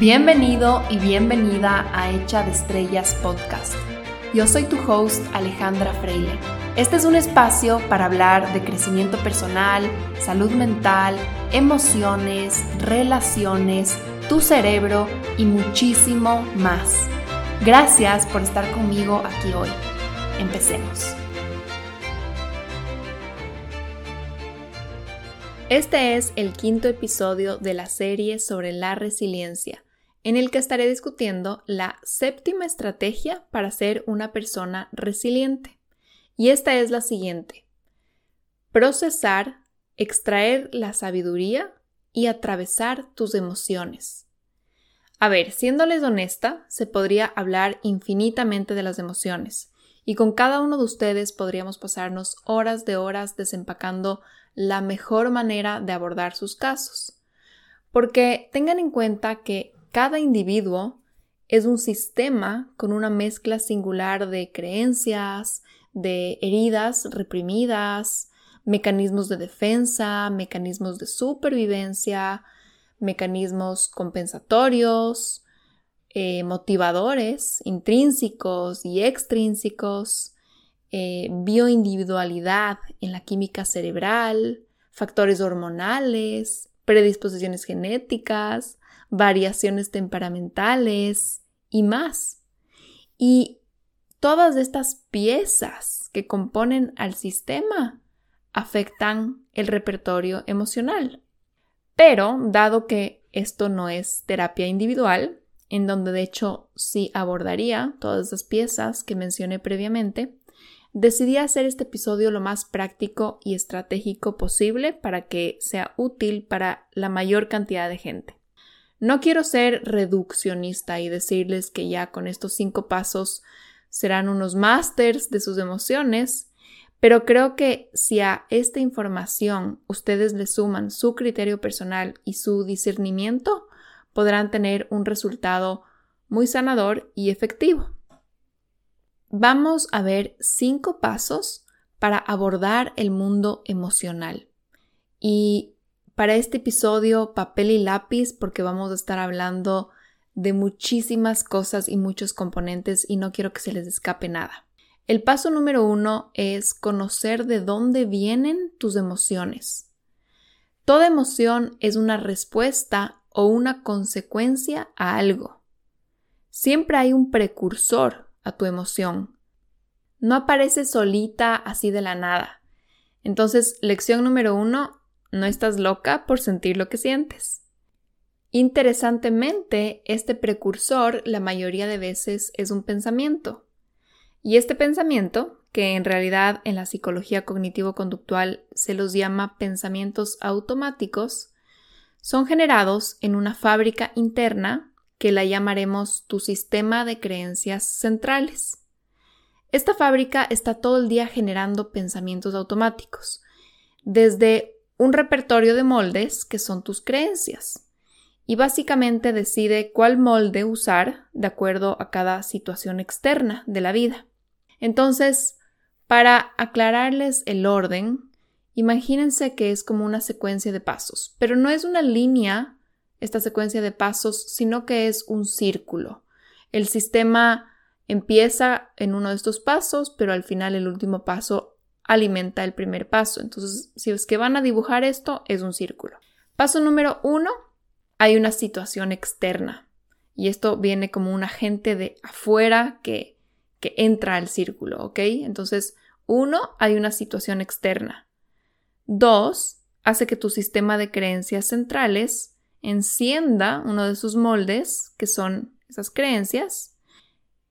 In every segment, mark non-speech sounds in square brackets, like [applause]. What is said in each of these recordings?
Bienvenido y bienvenida a Hecha de Estrellas Podcast. Yo soy tu host Alejandra Freile. Este es un espacio para hablar de crecimiento personal, salud mental, emociones, relaciones, tu cerebro y muchísimo más. Gracias por estar conmigo aquí hoy. Empecemos. Este es el quinto episodio de la serie sobre la resiliencia, en el que estaré discutiendo la séptima estrategia para ser una persona resiliente. Y esta es la siguiente. Procesar, extraer la sabiduría y atravesar tus emociones. A ver, siéndoles honesta, se podría hablar infinitamente de las emociones, y con cada uno de ustedes podríamos pasarnos horas de horas desempacando la mejor manera de abordar sus casos. Porque tengan en cuenta que cada individuo es un sistema con una mezcla singular de creencias, de heridas reprimidas, mecanismos de defensa, mecanismos de supervivencia, mecanismos compensatorios, eh, motivadores intrínsecos y extrínsecos, eh, bioindividualidad en la química cerebral, factores hormonales, predisposiciones genéticas, variaciones temperamentales y más. Y todas estas piezas que componen al sistema afectan el repertorio emocional. Pero, dado que esto no es terapia individual, en donde de hecho sí abordaría todas esas piezas que mencioné previamente, decidí hacer este episodio lo más práctico y estratégico posible para que sea útil para la mayor cantidad de gente. No quiero ser reduccionista y decirles que ya con estos cinco pasos serán unos másters de sus emociones, pero creo que si a esta información ustedes le suman su criterio personal y su discernimiento, podrán tener un resultado muy sanador y efectivo. Vamos a ver cinco pasos para abordar el mundo emocional. Y para este episodio, papel y lápiz, porque vamos a estar hablando de muchísimas cosas y muchos componentes y no quiero que se les escape nada. El paso número uno es conocer de dónde vienen tus emociones. Toda emoción es una respuesta o una consecuencia a algo. Siempre hay un precursor a tu emoción. No aparece solita así de la nada. Entonces, lección número uno, no estás loca por sentir lo que sientes. Interesantemente, este precursor la mayoría de veces es un pensamiento. Y este pensamiento, que en realidad en la psicología cognitivo-conductual se los llama pensamientos automáticos, son generados en una fábrica interna que la llamaremos tu sistema de creencias centrales. Esta fábrica está todo el día generando pensamientos automáticos, desde un repertorio de moldes que son tus creencias, y básicamente decide cuál molde usar de acuerdo a cada situación externa de la vida. Entonces, para aclararles el orden, imagínense que es como una secuencia de pasos, pero no es una línea esta secuencia de pasos, sino que es un círculo. El sistema empieza en uno de estos pasos, pero al final el último paso alimenta el primer paso. Entonces, si es que van a dibujar esto, es un círculo. Paso número uno, hay una situación externa. Y esto viene como un agente de afuera que, que entra al círculo, ¿ok? Entonces, uno, hay una situación externa. Dos, hace que tu sistema de creencias centrales encienda uno de sus moldes, que son esas creencias.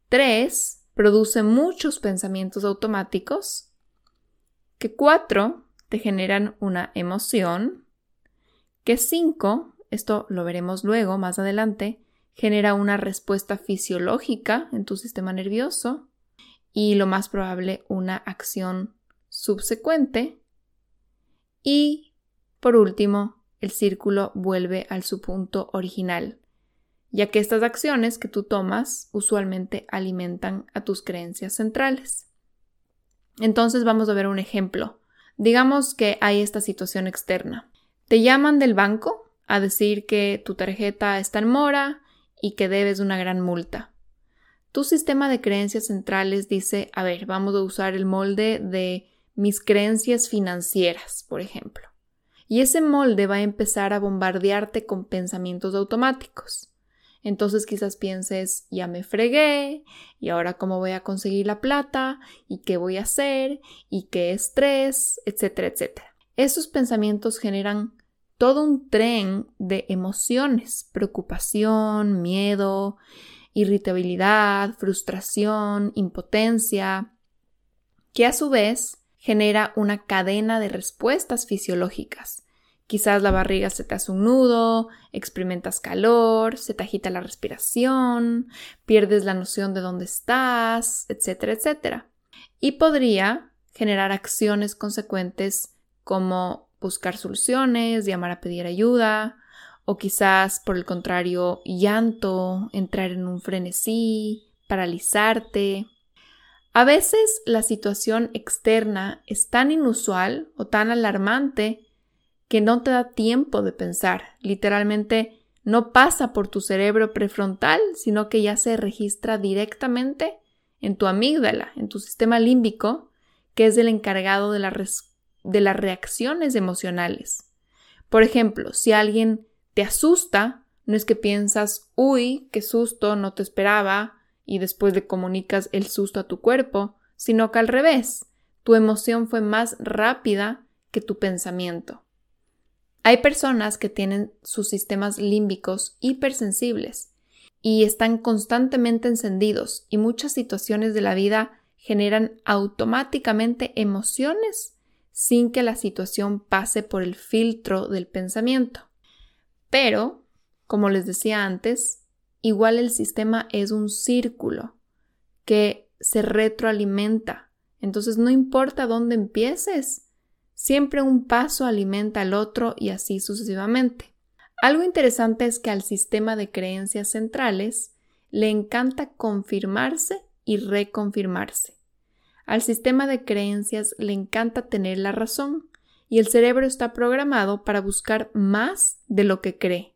Tres, produce muchos pensamientos automáticos. Que cuatro, te generan una emoción. Que cinco, esto lo veremos luego, más adelante, genera una respuesta fisiológica en tu sistema nervioso. Y lo más probable, una acción subsecuente. Y, por último, el círculo vuelve al su punto original, ya que estas acciones que tú tomas usualmente alimentan a tus creencias centrales. Entonces vamos a ver un ejemplo. Digamos que hay esta situación externa. Te llaman del banco a decir que tu tarjeta está en mora y que debes una gran multa. Tu sistema de creencias centrales dice, a ver, vamos a usar el molde de mis creencias financieras, por ejemplo. Y ese molde va a empezar a bombardearte con pensamientos automáticos. Entonces quizás pienses, ya me fregué, y ahora cómo voy a conseguir la plata, y qué voy a hacer, y qué estrés, etcétera, etcétera. Esos pensamientos generan todo un tren de emociones, preocupación, miedo, irritabilidad, frustración, impotencia, que a su vez genera una cadena de respuestas fisiológicas. Quizás la barriga se te hace un nudo, experimentas calor, se te agita la respiración, pierdes la noción de dónde estás, etcétera, etcétera. Y podría generar acciones consecuentes como buscar soluciones, llamar a pedir ayuda, o quizás, por el contrario, llanto, entrar en un frenesí, paralizarte. A veces la situación externa es tan inusual o tan alarmante que no te da tiempo de pensar. Literalmente no pasa por tu cerebro prefrontal, sino que ya se registra directamente en tu amígdala, en tu sistema límbico, que es el encargado de, de las reacciones emocionales. Por ejemplo, si alguien te asusta, no es que piensas, uy, qué susto, no te esperaba, y después le comunicas el susto a tu cuerpo, sino que al revés, tu emoción fue más rápida que tu pensamiento. Hay personas que tienen sus sistemas límbicos hipersensibles y están constantemente encendidos y muchas situaciones de la vida generan automáticamente emociones sin que la situación pase por el filtro del pensamiento. Pero, como les decía antes, igual el sistema es un círculo que se retroalimenta. Entonces no importa dónde empieces, siempre un paso alimenta al otro y así sucesivamente. Algo interesante es que al sistema de creencias centrales le encanta confirmarse y reconfirmarse. Al sistema de creencias le encanta tener la razón y el cerebro está programado para buscar más de lo que cree.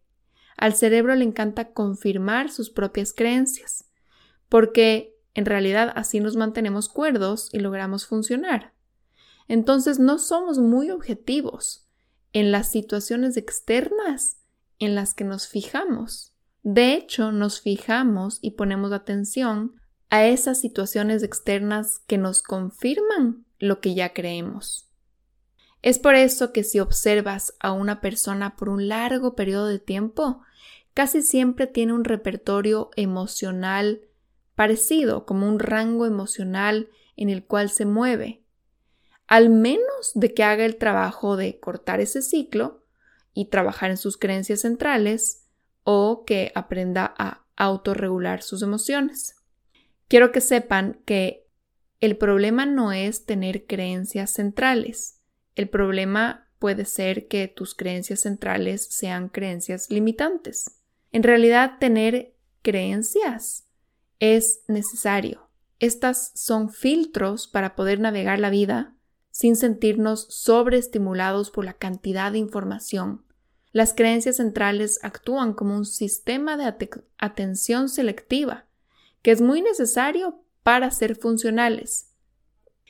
Al cerebro le encanta confirmar sus propias creencias, porque en realidad así nos mantenemos cuerdos y logramos funcionar. Entonces no somos muy objetivos en las situaciones externas en las que nos fijamos. De hecho, nos fijamos y ponemos atención a esas situaciones externas que nos confirman lo que ya creemos. Es por eso que si observas a una persona por un largo periodo de tiempo, casi siempre tiene un repertorio emocional parecido, como un rango emocional en el cual se mueve. Al menos de que haga el trabajo de cortar ese ciclo y trabajar en sus creencias centrales o que aprenda a autorregular sus emociones. Quiero que sepan que el problema no es tener creencias centrales. El problema puede ser que tus creencias centrales sean creencias limitantes. En realidad, tener creencias es necesario. Estas son filtros para poder navegar la vida sin sentirnos sobreestimulados por la cantidad de información. Las creencias centrales actúan como un sistema de atención selectiva que es muy necesario para ser funcionales.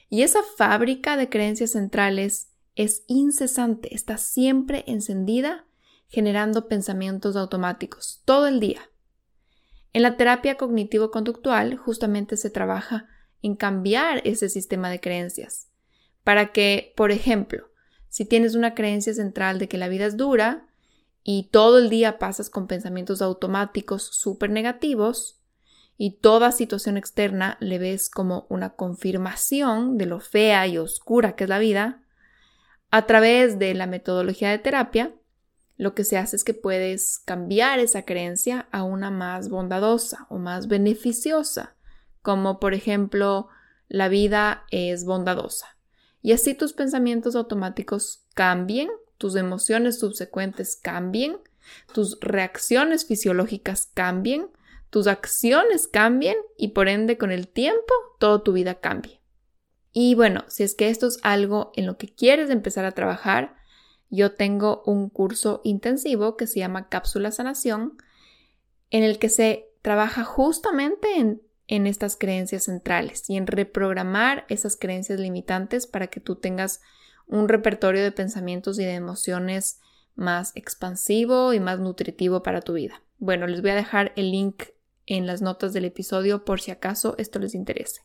Y esa fábrica de creencias centrales es incesante, está siempre encendida generando pensamientos automáticos todo el día. En la terapia cognitivo-conductual justamente se trabaja en cambiar ese sistema de creencias para que, por ejemplo, si tienes una creencia central de que la vida es dura y todo el día pasas con pensamientos automáticos súper negativos y toda situación externa le ves como una confirmación de lo fea y oscura que es la vida, a través de la metodología de terapia, lo que se hace es que puedes cambiar esa creencia a una más bondadosa o más beneficiosa, como por ejemplo, la vida es bondadosa. Y así tus pensamientos automáticos cambien, tus emociones subsecuentes cambien, tus reacciones fisiológicas cambien, tus acciones cambien y por ende con el tiempo toda tu vida cambie. Y bueno, si es que esto es algo en lo que quieres empezar a trabajar, yo tengo un curso intensivo que se llama Cápsula Sanación, en el que se trabaja justamente en, en estas creencias centrales y en reprogramar esas creencias limitantes para que tú tengas un repertorio de pensamientos y de emociones más expansivo y más nutritivo para tu vida. Bueno, les voy a dejar el link en las notas del episodio por si acaso esto les interese.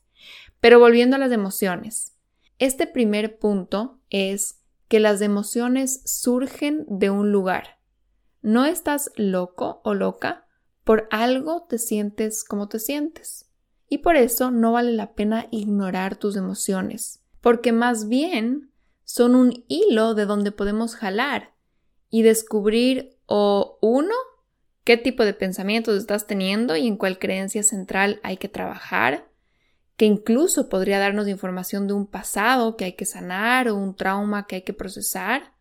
Pero volviendo a las emociones, este primer punto es que las emociones surgen de un lugar. No estás loco o loca, por algo te sientes como te sientes. Y por eso no vale la pena ignorar tus emociones, porque más bien son un hilo de donde podemos jalar y descubrir o uno, qué tipo de pensamientos estás teniendo y en cuál creencia central hay que trabajar, que incluso podría darnos información de un pasado que hay que sanar o un trauma que hay que procesar,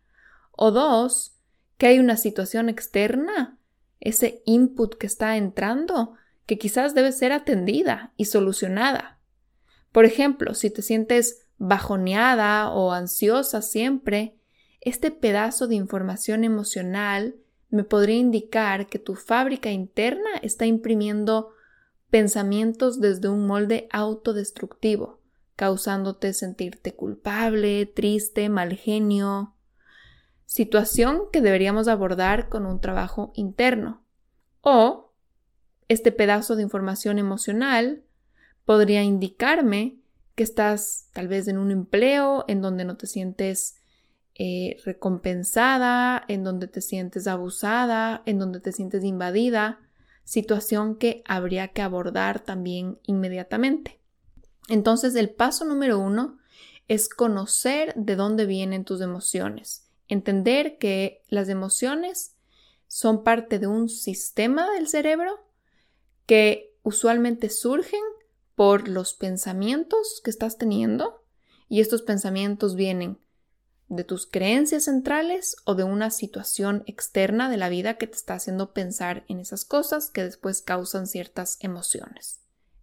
o dos, que hay una situación externa, ese input que está entrando, que quizás debe ser atendida y solucionada. Por ejemplo, si te sientes bajoneada o ansiosa siempre, este pedazo de información emocional me podría indicar que tu fábrica interna está imprimiendo pensamientos desde un molde autodestructivo, causándote sentirte culpable, triste, mal genio. Situación que deberíamos abordar con un trabajo interno. O este pedazo de información emocional podría indicarme que estás tal vez en un empleo en donde no te sientes eh, recompensada, en donde te sientes abusada, en donde te sientes invadida, situación que habría que abordar también inmediatamente. Entonces, el paso número uno es conocer de dónde vienen tus emociones, entender que las emociones son parte de un sistema del cerebro que usualmente surgen por los pensamientos que estás teniendo y estos pensamientos vienen de tus creencias centrales o de una situación externa de la vida que te está haciendo pensar en esas cosas que después causan ciertas emociones.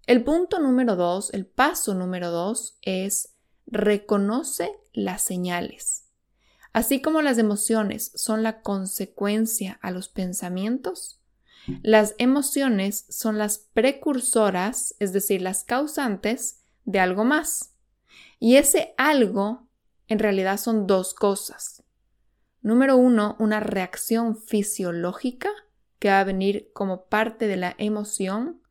El punto número dos, el paso número dos es reconoce las señales. Así como las emociones son la consecuencia a los pensamientos, las emociones son las precursoras, es decir, las causantes de algo más. Y ese algo en realidad son dos cosas. Número uno, una reacción fisiológica que va a venir como parte de la emoción.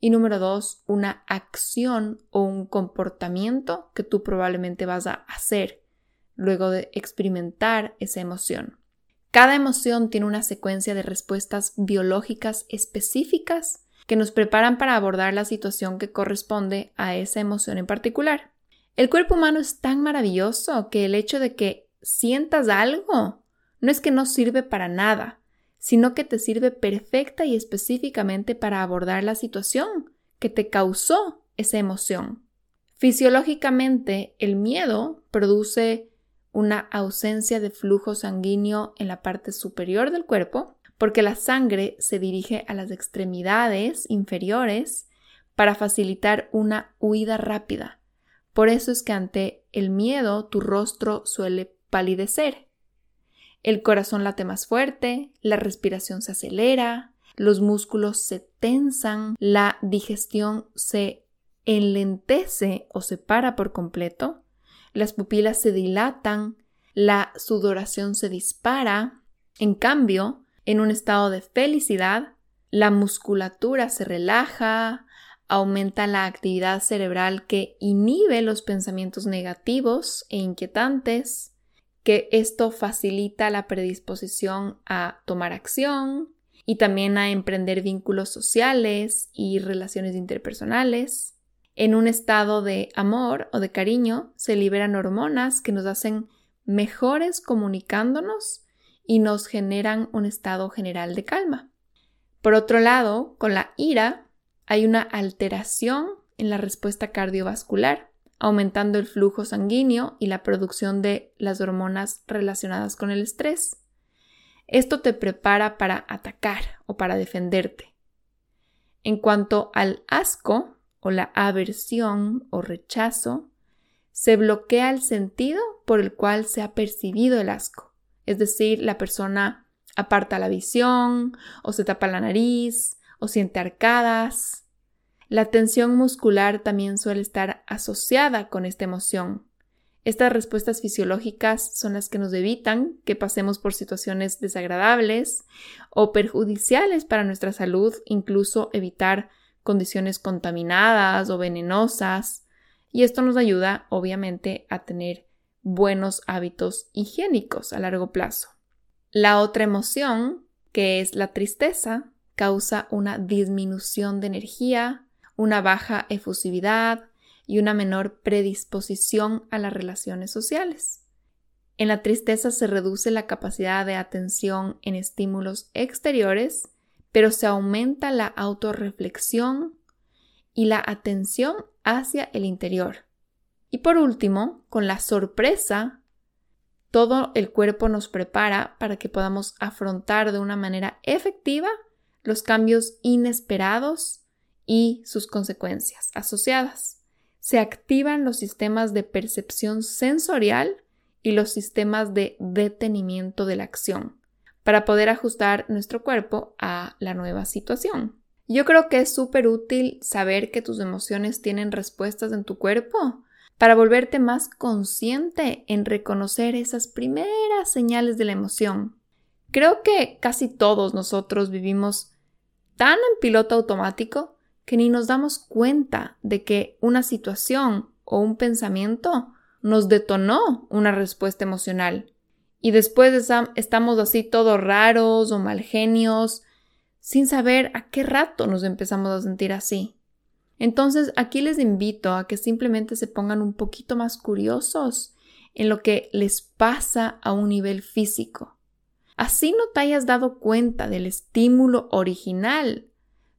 Y número dos, una acción o un comportamiento que tú probablemente vas a hacer luego de experimentar esa emoción. Cada emoción tiene una secuencia de respuestas biológicas específicas que nos preparan para abordar la situación que corresponde a esa emoción en particular. El cuerpo humano es tan maravilloso que el hecho de que sientas algo no es que no sirve para nada, sino que te sirve perfecta y específicamente para abordar la situación que te causó esa emoción. Fisiológicamente, el miedo produce una ausencia de flujo sanguíneo en la parte superior del cuerpo, porque la sangre se dirige a las extremidades inferiores para facilitar una huida rápida por eso es que ante el miedo tu rostro suele palidecer. El corazón late más fuerte, la respiración se acelera, los músculos se tensan, la digestión se enlentece o se para por completo, las pupilas se dilatan, la sudoración se dispara. En cambio, en un estado de felicidad, la musculatura se relaja, aumenta la actividad cerebral que inhibe los pensamientos negativos e inquietantes, que esto facilita la predisposición a tomar acción y también a emprender vínculos sociales y relaciones interpersonales. En un estado de amor o de cariño se liberan hormonas que nos hacen mejores comunicándonos y nos generan un estado general de calma. Por otro lado, con la ira hay una alteración en la respuesta cardiovascular, aumentando el flujo sanguíneo y la producción de las hormonas relacionadas con el estrés. Esto te prepara para atacar o para defenderte. En cuanto al asco o la aversión o rechazo, se bloquea el sentido por el cual se ha percibido el asco. Es decir, la persona aparta la visión o se tapa la nariz o siente arcadas. La tensión muscular también suele estar asociada con esta emoción. Estas respuestas fisiológicas son las que nos evitan que pasemos por situaciones desagradables o perjudiciales para nuestra salud, incluso evitar condiciones contaminadas o venenosas. Y esto nos ayuda, obviamente, a tener buenos hábitos higiénicos a largo plazo. La otra emoción, que es la tristeza, causa una disminución de energía, una baja efusividad, y una menor predisposición a las relaciones sociales. En la tristeza se reduce la capacidad de atención en estímulos exteriores, pero se aumenta la autorreflexión y la atención hacia el interior. Y por último, con la sorpresa, todo el cuerpo nos prepara para que podamos afrontar de una manera efectiva los cambios inesperados y sus consecuencias asociadas se activan los sistemas de percepción sensorial y los sistemas de detenimiento de la acción para poder ajustar nuestro cuerpo a la nueva situación. Yo creo que es súper útil saber que tus emociones tienen respuestas en tu cuerpo para volverte más consciente en reconocer esas primeras señales de la emoción. Creo que casi todos nosotros vivimos tan en piloto automático que ni nos damos cuenta de que una situación o un pensamiento nos detonó una respuesta emocional. Y después estamos así todos raros o mal genios, sin saber a qué rato nos empezamos a sentir así. Entonces aquí les invito a que simplemente se pongan un poquito más curiosos en lo que les pasa a un nivel físico. Así no te hayas dado cuenta del estímulo original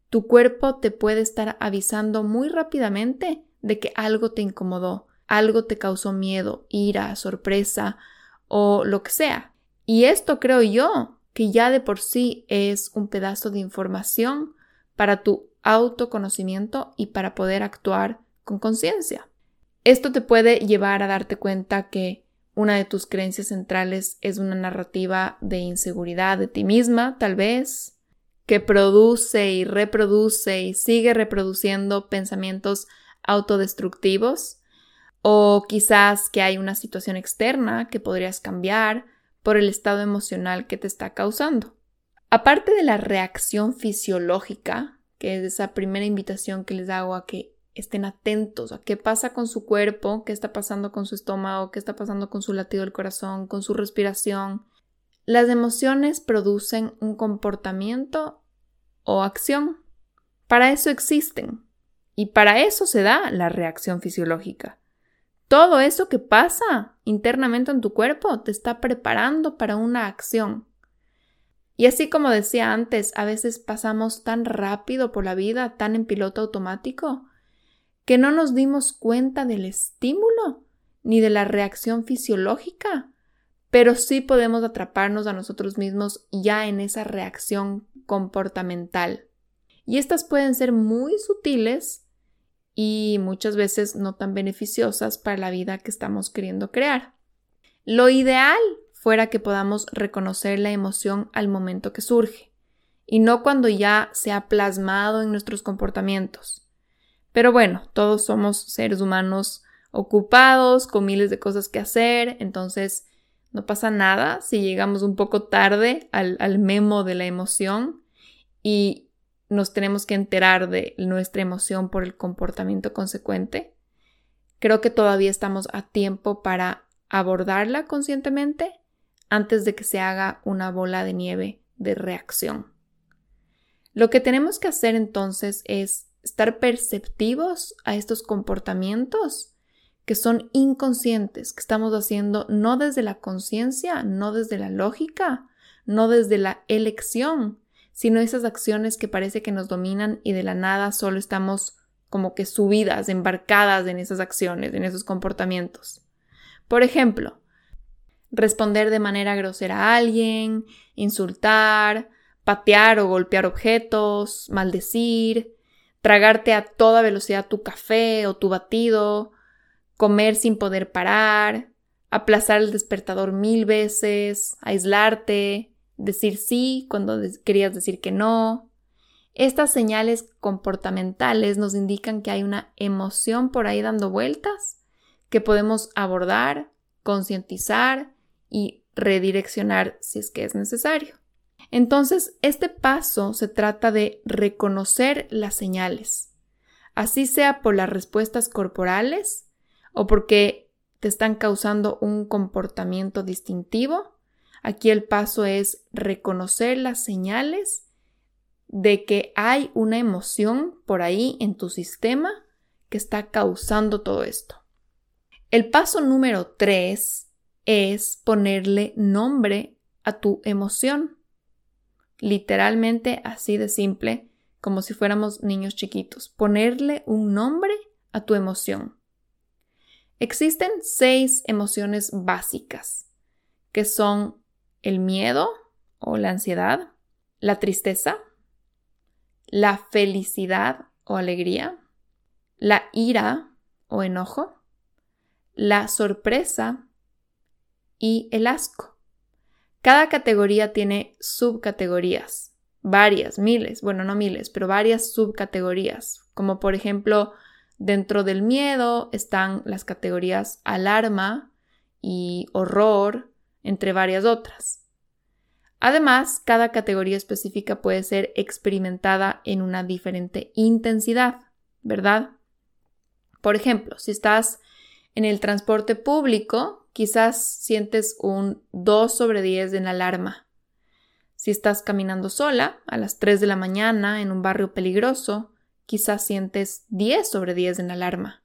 tu cuerpo te puede estar avisando muy rápidamente de que algo te incomodó, algo te causó miedo, ira, sorpresa o lo que sea. Y esto creo yo que ya de por sí es un pedazo de información para tu autoconocimiento y para poder actuar con conciencia. Esto te puede llevar a darte cuenta que una de tus creencias centrales es una narrativa de inseguridad de ti misma, tal vez, que produce y reproduce y sigue reproduciendo pensamientos autodestructivos o quizás que hay una situación externa que podrías cambiar por el estado emocional que te está causando. Aparte de la reacción fisiológica, que es esa primera invitación que les hago a que estén atentos a qué pasa con su cuerpo, qué está pasando con su estómago, qué está pasando con su latido del corazón, con su respiración, las emociones producen un comportamiento o acción. Para eso existen. Y para eso se da la reacción fisiológica. Todo eso que pasa internamente en tu cuerpo te está preparando para una acción. Y así como decía antes, a veces pasamos tan rápido por la vida, tan en piloto automático, que no nos dimos cuenta del estímulo ni de la reacción fisiológica pero sí podemos atraparnos a nosotros mismos ya en esa reacción comportamental. Y estas pueden ser muy sutiles y muchas veces no tan beneficiosas para la vida que estamos queriendo crear. Lo ideal fuera que podamos reconocer la emoción al momento que surge y no cuando ya se ha plasmado en nuestros comportamientos. Pero bueno, todos somos seres humanos ocupados, con miles de cosas que hacer, entonces no pasa nada si llegamos un poco tarde al, memo de la emoción y nos tenemos que enterar de nuestra emoción por el comportamiento consecuente. Creo que todavía estamos a tiempo para abordarla conscientemente antes de que se haga una bola de nieve de reacción. Lo que tenemos que hacer entonces es estar perceptivos a estos comportamientos que son inconscientes, que estamos haciendo no desde la conciencia, no desde la lógica, no desde la elección, sino esas acciones que parece que nos dominan y de la nada solo estamos como que subidas, embarcadas en esas acciones, en esos comportamientos. Por ejemplo, responder de manera grosera a alguien, insultar, patear o golpear objetos, maldecir, tragarte a toda velocidad tu café o tu batido, comer sin poder parar, aplazar el despertador mil veces, aislarte, decir sí cuando querías decir que no, Estas señales comportamentales nos indican que hay una emoción por ahí dando vueltas que podemos abordar, concientizar y redireccionar si es que es necesario. Entonces, este paso se trata de reconocer las señales, así sea por las respuestas corporales o porque te están causando un comportamiento distintivo. Aquí el paso es reconocer las señales de que hay una emoción por ahí en tu sistema que está causando todo esto. El paso número tres es ponerle nombre a tu emoción. Literalmente así de simple, como si fuéramos niños chiquitos. Ponerle un nombre a tu emoción. Existen seis emociones básicas, que son el miedo o la ansiedad, la tristeza, la felicidad o alegría, la ira o enojo, la sorpresa y el asco. Cada categoría tiene subcategorías, varias, miles, bueno, no miles, pero varias subcategorías, como por ejemplo, dentro del miedo están las categorías alarma y horror, entre varias otras. Además, cada categoría específica puede ser experimentada en una diferente intensidad, ¿verdad? Por ejemplo, si estás en el transporte público, quizás sientes un 2 sobre 10 en alarma. Si estás caminando sola a las 3 de la mañana en un barrio peligroso, quizás sientes 10 sobre 10 en alarma.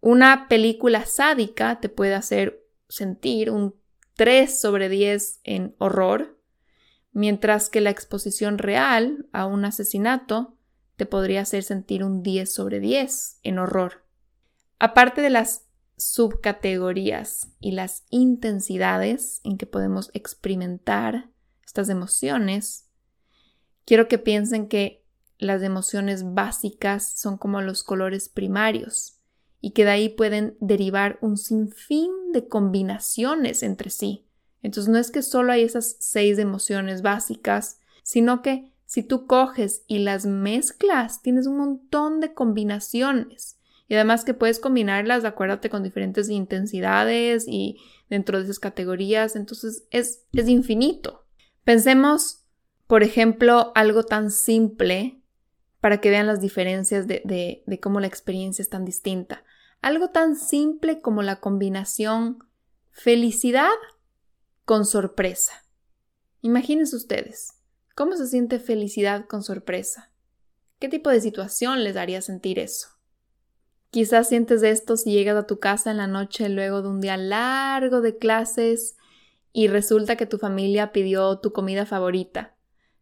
Una película sádica te puede hacer sentir un 3 sobre 10 en horror, mientras que la exposición real a un asesinato te podría hacer sentir un 10 sobre 10 en horror. Aparte de las subcategorías y las intensidades en que podemos experimentar estas emociones, quiero que piensen que las emociones básicas son como los colores primarios y que de ahí pueden derivar un sinfín de combinaciones entre sí. Entonces no es que solo hay esas seis emociones básicas, sino que si tú coges y las mezclas, tienes un montón de combinaciones. Y además que puedes combinarlas, acuérdate, con diferentes intensidades y dentro de esas categorías. Entonces es, es infinito. Pensemos, por ejemplo, algo tan simple para que vean las diferencias de, de, cómo la experiencia es tan distinta. Algo tan simple como la combinación felicidad con sorpresa. Imagínense ustedes, ¿cómo se siente felicidad con sorpresa? ¿Qué tipo de situación les haría sentir eso? Quizás sientes esto si llegas a tu casa en la noche luego de un día largo de clases y resulta que tu familia pidió tu comida favorita.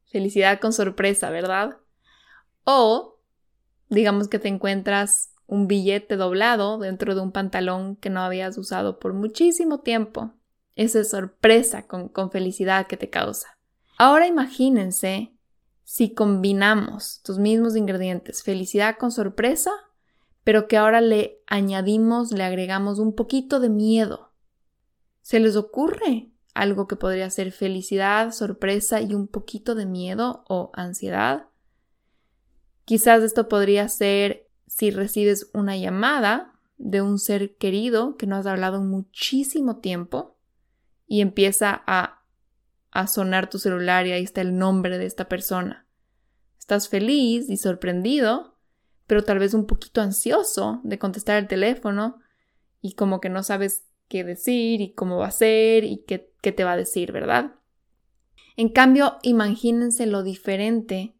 Felicidad con sorpresa, ¿verdad? O digamos que te encuentras un billete doblado dentro de un pantalón que no habías usado por muchísimo tiempo. Esa sorpresa con, con felicidad que te causa. Ahora imagínense si combinamos tus mismos ingredientes, felicidad con sorpresa, pero que ahora le añadimos, le agregamos un poquito de miedo. ¿Se les ocurre algo que podría ser felicidad, sorpresa y un poquito de miedo o ansiedad? Quizás esto podría ser si recibes una llamada de un ser querido que no has hablado en muchísimo tiempo y empieza a, a sonar tu celular y ahí está el nombre de esta persona. Estás feliz y sorprendido, pero tal vez un poquito ansioso de contestar el teléfono y como que no sabes qué decir y cómo va a ser y qué, qué te va a decir, ¿verdad? En cambio, imagínense lo diferente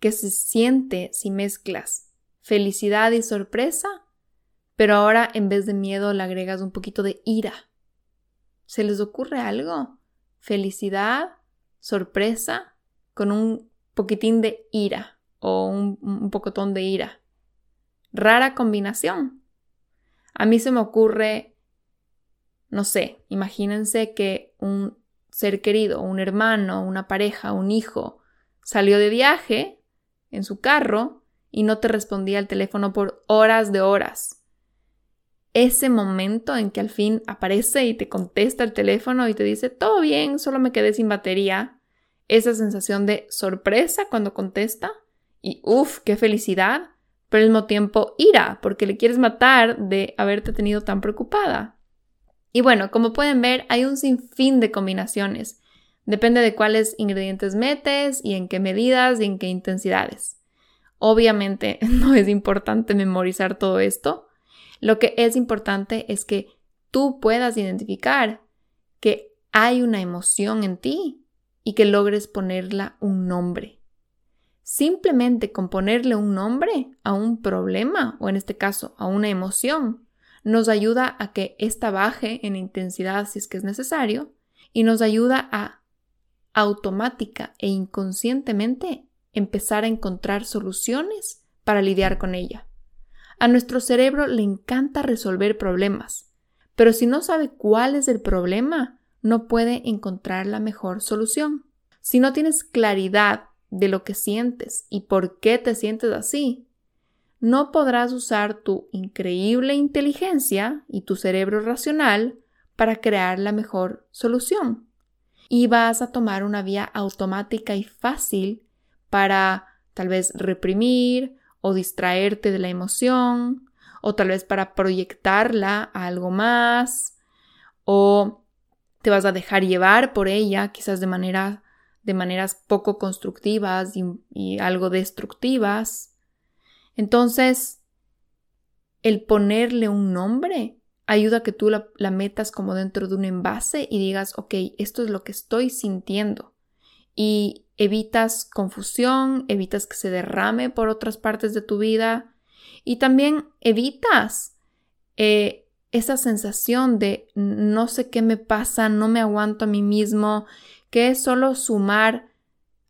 que se siente si mezclas felicidad y sorpresa, pero ahora en vez de miedo le agregas un poquito de ira. ¿Se les ocurre algo? Felicidad, sorpresa, con un poquitín de ira o un, un pocotón de ira. Rara combinación. A mí se me ocurre, no sé, imagínense que un ser querido, un hermano, una pareja, un hijo, salió de viaje en su carro y no te respondía el teléfono por horas de horas. Ese momento en que al fin aparece y te contesta el teléfono y te dice, todo bien, solo me quedé sin batería, esa sensación de sorpresa cuando contesta y uff, qué felicidad, pero al mismo tiempo ira porque le quieres matar de haberte tenido tan preocupada. Y bueno, como pueden ver, hay un sinfín de combinaciones. Depende de cuáles ingredientes metes y en qué medidas y en qué intensidades. Obviamente [laughs] no es importante memorizar todo esto. Lo que es importante es que tú puedas identificar que hay una emoción en ti y que logres ponerla un nombre. Simplemente con ponerle un nombre a un problema o en este caso a una emoción nos ayuda a que ésta baje en intensidad si es que es necesario y nos ayuda a automática e inconscientemente empezar a encontrar soluciones para lidiar con ella. A nuestro cerebro le encanta resolver problemas, pero si no sabe cuál es el problema, no puede encontrar la mejor solución. Si no tienes claridad de lo que sientes y por qué te sientes así, no podrás usar tu increíble inteligencia y tu cerebro racional para crear la mejor solución. Y vas a tomar una vía automática y fácil para tal vez reprimir o distraerte de la emoción, o tal vez para proyectarla a algo más, o te vas a dejar llevar por ella, quizás de manera de maneras poco constructivas y, algo destructivas. Entonces, el ponerle un nombre ayuda a que tú la, la, metas como dentro de un envase y digas, ok, esto es lo que estoy sintiendo. Y evitas confusión, evitas que se derrame por otras partes de tu vida y también evitas eh, esa sensación de no sé qué me pasa, no me aguanto a mí mismo, que es solo sumar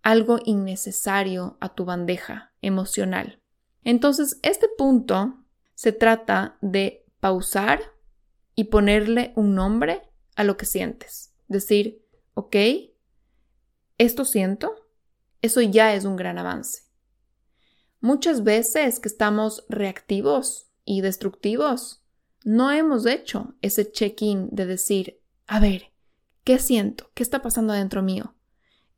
algo innecesario a tu bandeja emocional. Entonces, este punto se trata de pausar y ponerle un nombre a lo que sientes. Decir, ok, esto siento, eso ya es un gran avance. Muchas veces que estamos reactivos y destructivos, no hemos hecho ese check-in de decir, a ver, ¿qué siento? ¿Qué está pasando dentro mío?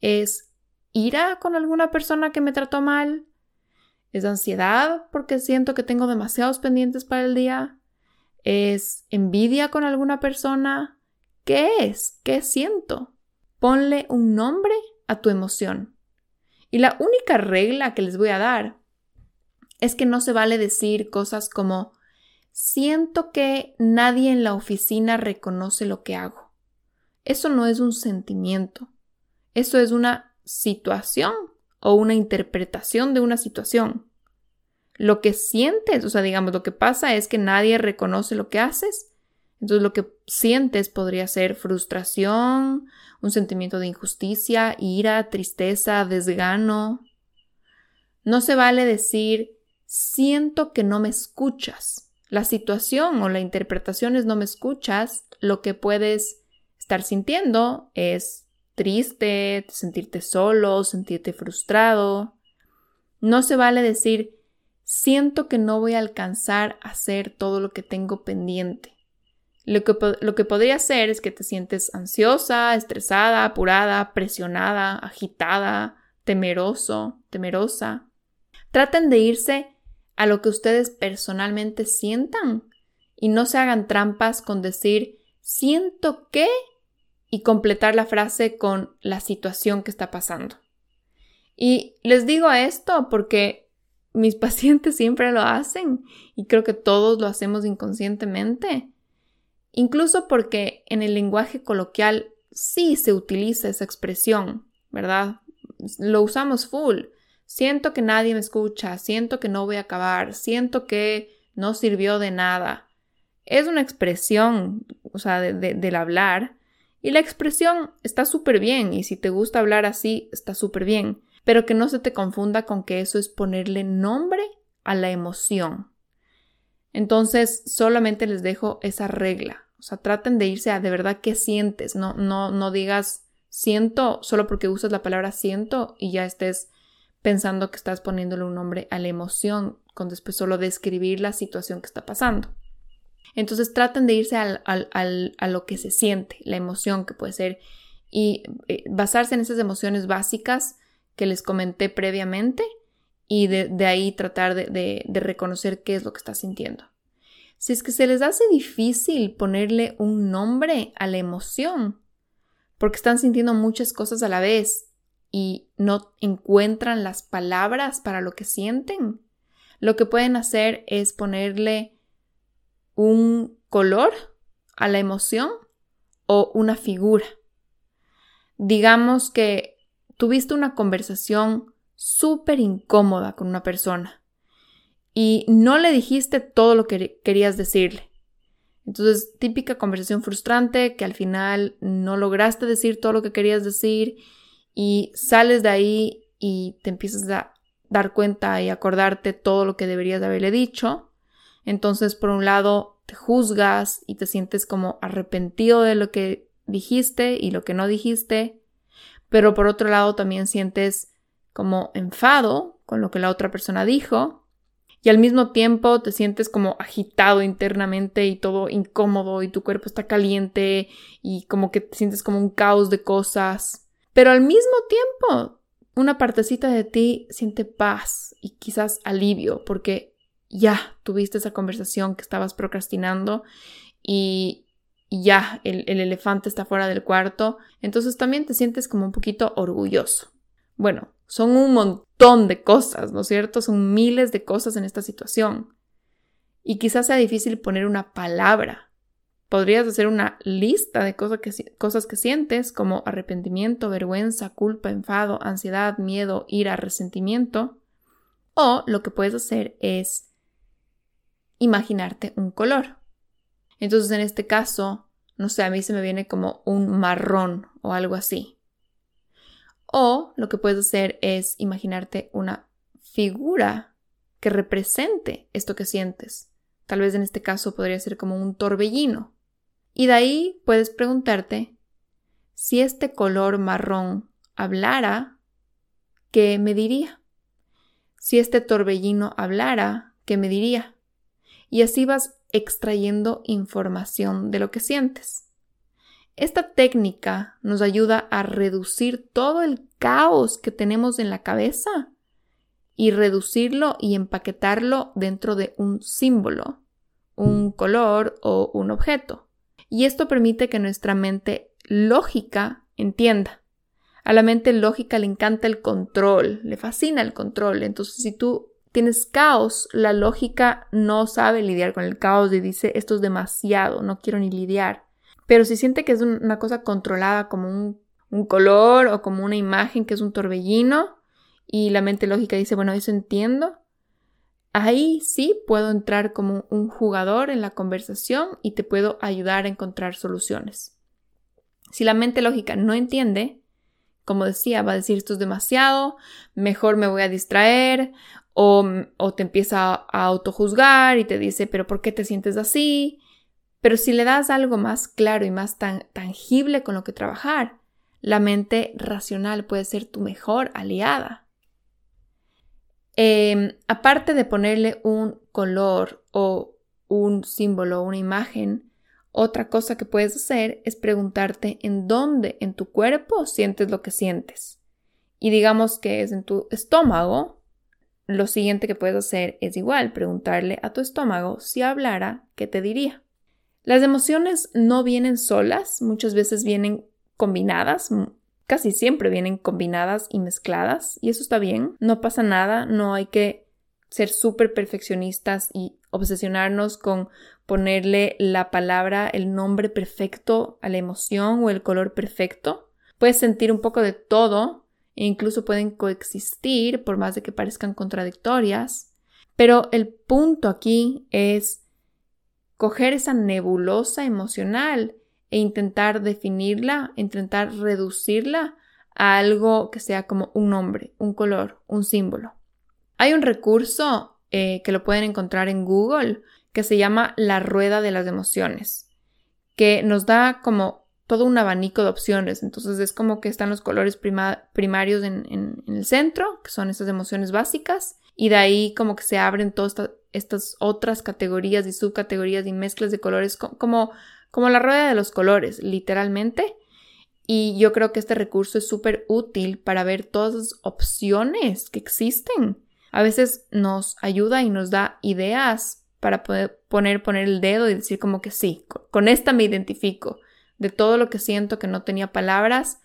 ¿Es ira con alguna persona que me trató mal? ¿Es ansiedad porque siento que tengo demasiados pendientes para el día? ¿Es envidia con alguna persona? ¿Qué es? ¿Qué siento? Ponle un nombre a tu emoción. Y la única regla que les voy a dar es que no se vale decir cosas como Siento que nadie en la oficina reconoce lo que hago. Eso no es un sentimiento. Eso es una situación o una interpretación de una situación. Lo que sientes, o sea, digamos, lo que pasa es que nadie reconoce lo que haces. Entonces lo que sientes podría ser frustración, un sentimiento de injusticia, ira, tristeza, desgano. No se vale decir siento que no me escuchas la situación o la interpretación es no me escuchas, lo que puedes estar sintiendo es triste, sentirte solo, sentirte frustrado. No se vale decir siento que no voy a alcanzar a hacer todo lo que tengo pendiente. Lo que, lo que podría ser es que te sientes ansiosa, estresada, apurada, presionada, agitada, temeroso, temerosa. Traten de irse a lo que ustedes personalmente sientan y no se hagan trampas con decir siento que y completar la frase con la situación que está pasando. Y les digo esto porque mis [laughs] pacientes siempre lo hacen y creo que todos lo hacemos inconscientemente. Incluso porque en el lenguaje coloquial sí se utiliza esa expresión, ¿verdad? Lo usamos full. Siento que nadie me escucha, siento que no voy a acabar, siento que no sirvió de nada. Es una expresión, o sea, del hablar. Y la expresión está súper bien, y si te gusta hablar así, está súper bien. Pero que no se te confunda con que eso es ponerle nombre a la emoción. Entonces, solamente les dejo esa regla. O sea, traten de irse a de verdad qué sientes. No, no, no digas siento solo porque usas la palabra siento y ya estés pensando que estás poniéndole un nombre a la emoción, con después solo describir la situación que está pasando. Entonces traten de irse al, a lo que se siente, la emoción que puede ser y eh, basarse en esas emociones básicas que les comenté previamente y de, ahí tratar de, de reconocer qué es lo que está sintiendo. Si es que se les hace difícil ponerle un nombre a la emoción, porque están sintiendo muchas cosas a la vez y no encuentran las palabras para lo que sienten, lo que pueden hacer es ponerle un color a la emoción o una figura. Digamos que tuviste una conversación súper incómoda con una persona y no le dijiste todo lo que querías decirle. Entonces, típica conversación frustrante que al final no lograste decir todo lo que querías decir y sales de ahí y te empiezas a dar cuenta y acordarte todo lo que deberías de haberle dicho. Entonces, por un lado, te juzgas y te sientes como arrepentido de lo que dijiste y lo que no dijiste, pero por otro lado también sientes como enfado con lo que la otra persona dijo y al mismo tiempo te sientes como agitado internamente y todo incómodo y tu cuerpo está caliente y como que te sientes como un caos de cosas. Pero al mismo tiempo, una partecita de ti siente paz y quizás alivio porque ya tuviste esa conversación que estabas procrastinando y, ya el, el elefante está fuera del cuarto, entonces también te sientes como un poquito orgulloso. Bueno, son un montón de cosas, ¿no es cierto? Son miles de cosas en esta situación. Y quizás sea difícil poner una palabra. Podrías hacer una lista de cosas que, cosas que sientes como arrepentimiento, vergüenza, culpa, enfado, ansiedad, miedo, ira, resentimiento. O lo que puedes hacer es imaginarte un color. Entonces en este caso, no sé, a mí se me viene como un marrón o algo así. O lo que puedes hacer es imaginarte una figura que represente esto que sientes. Tal vez en este caso podría ser como un torbellino. Y de ahí puedes preguntarte, si este color marrón hablara, ¿qué me diría? Si este torbellino hablara, ¿qué me diría? Y así vas extrayendo información de lo que sientes. Esta técnica nos ayuda a reducir todo el caos que tenemos en la cabeza y reducirlo y empaquetarlo dentro de un símbolo, un color o un objeto. Y esto permite que nuestra mente lógica entienda. A la mente lógica le encanta el control, le fascina el control. Entonces, si tú tienes caos, la lógica no sabe lidiar con el caos y dice, esto es demasiado, no quiero ni lidiar. Pero si siente que es una cosa controlada como un, color o como una imagen que es un torbellino y la mente lógica dice, bueno, eso entiendo, ahí sí puedo entrar como un jugador en la conversación y te puedo ayudar a encontrar soluciones. Si la mente lógica no entiende, como decía, va a decir esto es demasiado, mejor me voy a distraer o, o te empieza a autojuzgar y te dice, pero ¿por qué te sientes así? Pero si le das algo más claro y más tan tangible con lo que trabajar, la mente racional puede ser tu mejor aliada. Em, aparte de ponerle un color o un símbolo o una imagen, otra cosa que puedes hacer es preguntarte en dónde en tu cuerpo sientes lo que sientes. Y digamos que es en tu estómago, lo siguiente que puedes hacer es igual, preguntarle a tu estómago si hablara, ¿qué te diría? Las emociones no vienen solas, muchas veces vienen combinadas, casi siempre vienen combinadas y mezcladas, y eso está bien, no pasa nada, no hay que ser súper perfeccionistas y obsesionarnos con ponerle la palabra, el nombre perfecto a la emoción o el color perfecto. Puedes sentir un poco de todo e incluso pueden coexistir por más de que parezcan contradictorias. Pero el punto aquí es coger esa nebulosa emocional e intentar definirla, intentar reducirla a algo que sea como un nombre, un color, un símbolo. Hay un recurso eh, que lo pueden encontrar en Google que se llama la rueda de las emociones, que nos da como todo un abanico de opciones. Entonces es como que están los colores primarios en, el centro, que son esas emociones básicas, y de ahí como que se abren todas estas otras categorías y subcategorías y mezclas de colores como, como la rueda de los colores, literalmente. Y yo creo que este recurso es súper útil para ver todas las opciones que existen. A veces nos ayuda y nos da ideas para poder poner, poner el dedo y decir como que sí, con esta me identifico. De todo lo que siento que no tenía palabras,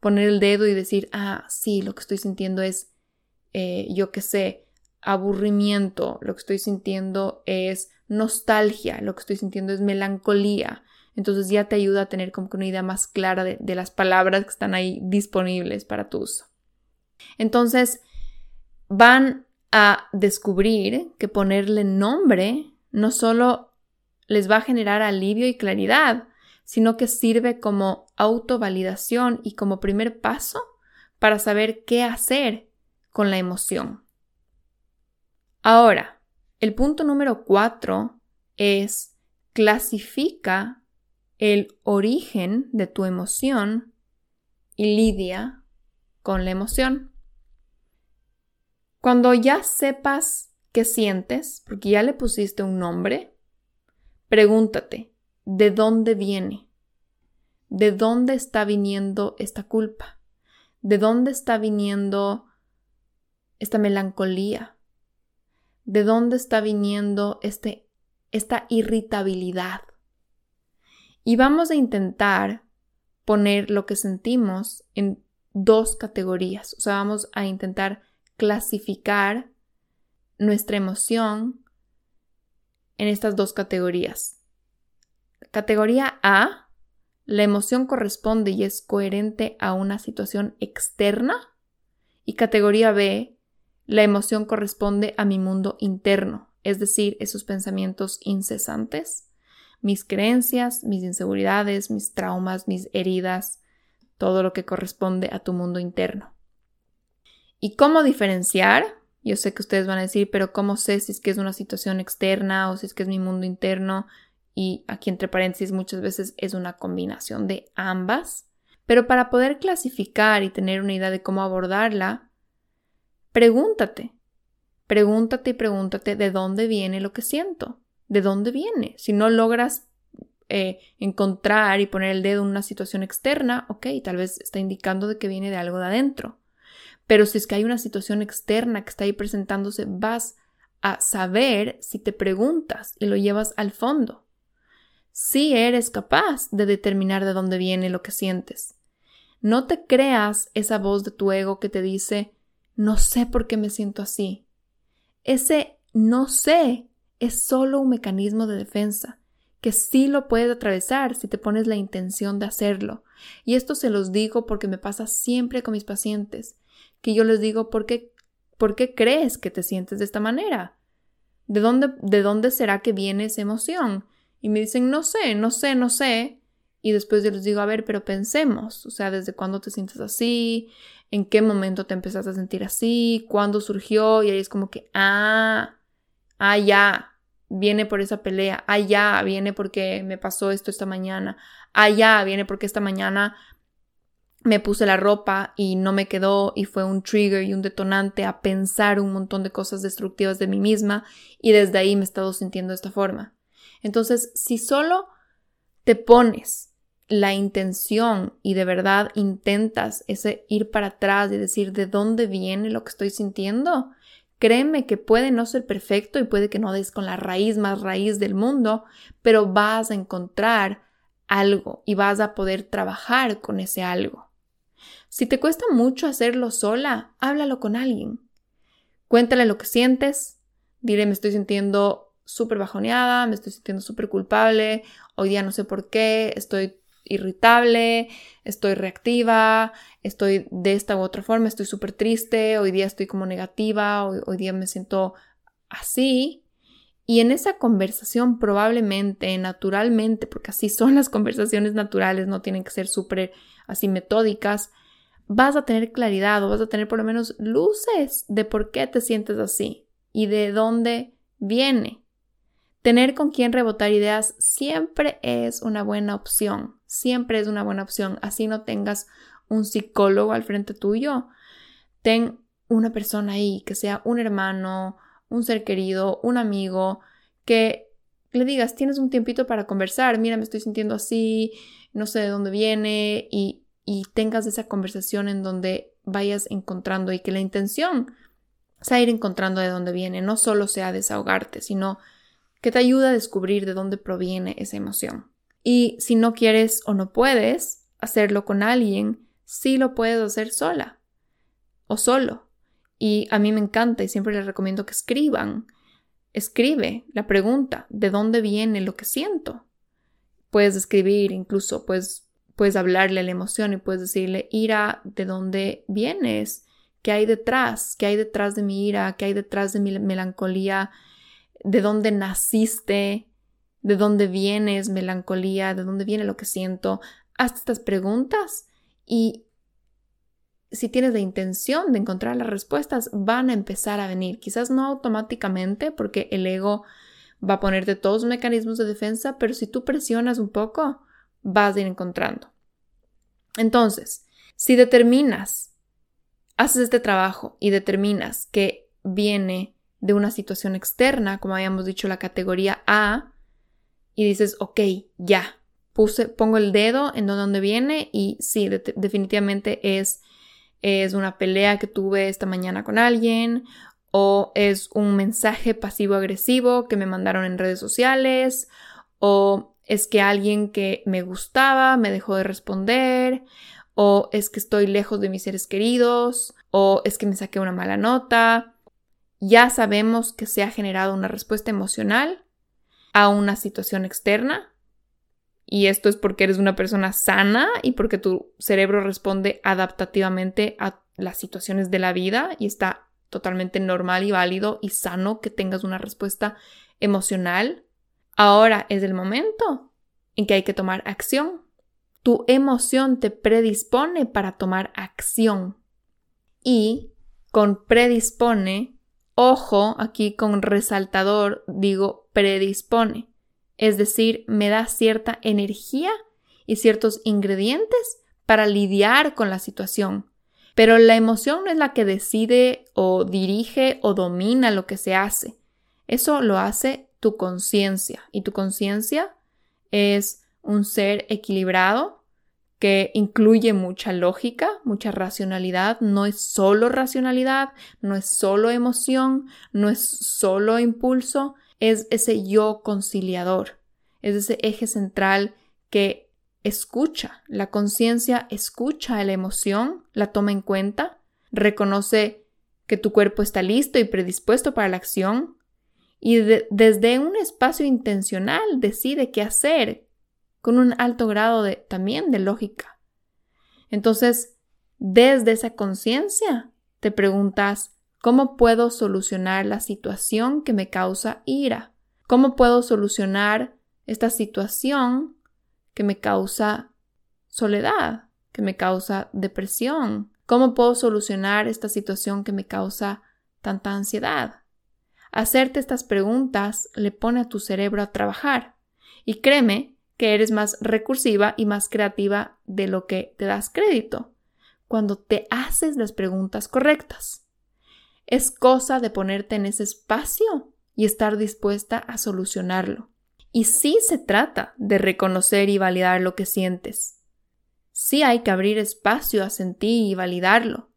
poner el dedo y decir, ah, sí, lo que estoy sintiendo es, eh, yo qué sé, aburrimiento, lo que estoy sintiendo es nostalgia, lo que estoy sintiendo es melancolía, entonces ya te ayuda a tener como una idea más clara de, de las palabras que están ahí disponibles para tu uso. Entonces, van a descubrir que ponerle nombre no solo les va a generar alivio y claridad, sino que sirve como autovalidación y como primer paso para saber qué hacer con la emoción. Ahora, el punto número cuatro es clasifica el origen de tu emoción y lidia con la emoción. Cuando ya sepas qué sientes, porque ya le pusiste un nombre, pregúntate, ¿de dónde viene? ¿De dónde está viniendo esta culpa? ¿De dónde está viniendo esta melancolía? ¿De dónde está viniendo este, esta irritabilidad? Y vamos a intentar poner lo que sentimos en dos categorías. O sea, vamos a intentar clasificar nuestra emoción en estas dos categorías. Categoría A, la emoción corresponde y es coherente a una situación externa. Y categoría B, la emoción corresponde a mi mundo interno, es decir, esos pensamientos incesantes mis creencias, mis inseguridades, mis traumas, mis heridas, todo lo que corresponde a tu mundo interno. ¿Y cómo diferenciar? Yo sé que ustedes van a decir, pero ¿cómo sé si es que es una situación externa o si es que es mi mundo interno? Y aquí entre paréntesis muchas veces es una combinación de ambas. Pero para poder clasificar y tener una idea de cómo abordarla, pregúntate, pregúntate y pregúntate de dónde viene lo que siento de dónde viene. Si no logras eh, encontrar y poner el dedo en una situación externa, ok, tal vez está indicando de que viene de algo de adentro. Pero si es que hay una situación externa que está ahí presentándose, vas a saber si te preguntas y lo llevas al fondo. Si eres capaz de determinar de dónde viene lo que sientes. No te creas esa voz de tu ego que te dice, no sé por qué me siento así. Ese no sé es solo un mecanismo de defensa que sí lo puedes atravesar si te pones la intención de hacerlo. Y esto se los digo porque me pasa siempre con mis pacientes, que yo les digo, ¿por qué, ¿por qué crees que te sientes de esta manera? ¿De dónde, ¿De dónde será que viene esa emoción? Y me dicen, no sé, no sé, no sé. Y después yo les digo, a ver, pero pensemos, o sea, ¿desde cuándo te sientes así? ¿En qué momento te empezaste a sentir así? ¿Cuándo surgió? Y ahí es como que, ah, ah, ya, viene por esa pelea, ah, ya, viene porque me pasó esto esta mañana, ah, ya, viene porque esta mañana me puse la ropa y no me quedó y fue un trigger y un detonante a pensar un montón de cosas destructivas de mí misma y desde ahí me he estado sintiendo de esta forma. Entonces, si solo te pones la intención y de verdad intentas ese ir para atrás y decir de dónde viene lo que estoy sintiendo, Créeme que puede no ser perfecto y puede que no des con la raíz más raíz del mundo, pero vas a encontrar algo y vas a poder trabajar con ese algo. Si te cuesta mucho hacerlo sola, háblalo con alguien. Cuéntale lo que sientes. Dile, me estoy sintiendo súper bajoneada, me estoy sintiendo súper culpable, hoy día no sé por qué, estoy irritable, estoy reactiva, estoy de esta u otra forma, estoy súper triste, hoy día estoy como negativa, hoy, día me siento así. Y en esa conversación probablemente, naturalmente, porque así son las conversaciones naturales, no tienen que ser súper así metódicas, vas a tener claridad o vas a tener por lo menos luces de por qué te sientes así y de dónde viene. Tener con quien rebotar ideas siempre es una buena opción, siempre es una buena opción. Así no tengas un psicólogo al frente tuyo. Ten una persona ahí, que sea un hermano, un ser querido, un amigo, que le digas, tienes un tiempito para conversar, mira, me estoy sintiendo así, no sé de dónde viene, y, y tengas esa conversación en donde vayas encontrando y que la intención sea ir encontrando de dónde viene, no solo sea desahogarte, sino que te ayude a descubrir de dónde proviene esa emoción. Y si no quieres o no puedes hacerlo con alguien, sí lo puedes hacer sola o solo. Y a mí me encanta y siempre les recomiendo que escriban. Escribe la pregunta, ¿de dónde viene lo que siento? Puedes escribir incluso, puedes, puedes hablarle a la emoción y puedes decirle, ira, ¿de dónde vienes? ¿Qué hay detrás? ¿Qué hay detrás de mi ira? ¿Qué hay detrás de mi melancolía? ¿De dónde naciste? ¿De dónde vienes, melancolía? ¿De dónde viene lo que siento? Haz estas preguntas y si tienes la intención de encontrar las respuestas, van a empezar a venir. Quizás no automáticamente, porque el ego va a ponerte todos los mecanismos de defensa, pero si tú presionas un poco, vas a ir encontrando. Entonces, si determinas, haces este trabajo y determinas que viene de una situación externa, como habíamos dicho la categoría A, y dices, ok, ya, puse, pongo el dedo en donde viene y sí, definitivamente es, es una pelea que tuve esta mañana con alguien o es un mensaje pasivo-agresivo que me mandaron en redes sociales o es que alguien que me gustaba me dejó de responder o es que estoy lejos de mis seres queridos o es que me saqué una mala nota. Ya sabemos que se ha generado una respuesta emocional a una situación externa. Y esto es porque eres una persona sana y porque tu cerebro responde adaptativamente a las situaciones de la vida y está totalmente normal y válido y sano que tengas una respuesta emocional. Ahora es el momento en que hay que tomar acción. Tu emoción te predispone para tomar acción. Y con predispone Ojo, aquí con resaltador digo predispone, es decir, me da cierta energía y ciertos ingredientes para lidiar con la situación. Pero la emoción no es la que decide o dirige o domina lo que se hace. Eso lo hace tu conciencia y tu conciencia es un ser equilibrado que incluye mucha lógica, mucha racionalidad, no es solo racionalidad, no es solo emoción, no es solo impulso, es ese yo conciliador, es ese eje central que escucha, la conciencia escucha la emoción, la toma en cuenta, reconoce que tu cuerpo está listo y predispuesto para la acción y desde un espacio intencional decide qué hacer, con un alto grado de, también de lógica. Entonces, desde esa conciencia, te preguntas, ¿cómo puedo solucionar la situación que me causa ira? ¿Cómo puedo solucionar esta situación que me causa soledad, que me causa depresión? ¿Cómo puedo solucionar esta situación que me causa tanta ansiedad? Hacerte estas preguntas le pone a tu cerebro a trabajar. Y créeme que eres más recursiva y más creativa de lo que te das crédito cuando te haces las preguntas correctas. Es cosa de ponerte en ese espacio y estar dispuesta a solucionarlo. Y sí se trata de reconocer y validar lo que sientes. Sí hay que abrir espacio a sentir y validarlo.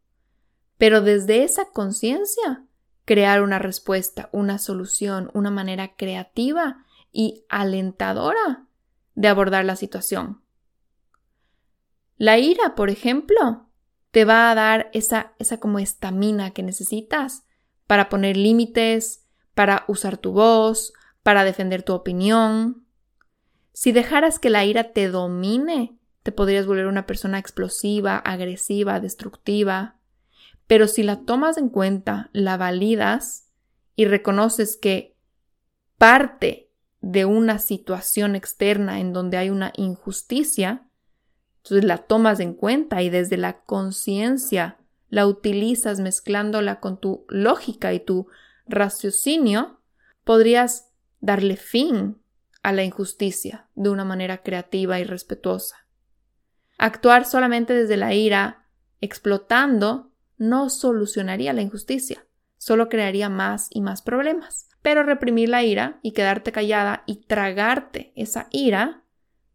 Pero desde esa conciencia, crear una respuesta, una solución, una manera creativa y alentadora de abordar la situación. La ira, por ejemplo, te va a dar esa, esa como estamina que necesitas para poner límites, para usar tu voz, para defender tu opinión. Si dejaras que la ira te domine, te podrías volver una persona explosiva, agresiva, destructiva. Pero si la tomas en cuenta, la validas y reconoces que parte de una situación externa en donde hay una injusticia, entonces la tomas en cuenta y desde la conciencia la utilizas mezclándola con tu lógica y tu raciocinio, podrías darle fin a la injusticia de una manera creativa y respetuosa. Actuar solamente desde la ira, explotando, no solucionaría la injusticia, solo crearía más y más problemas. Pero reprimir la ira y quedarte callada y tragarte esa ira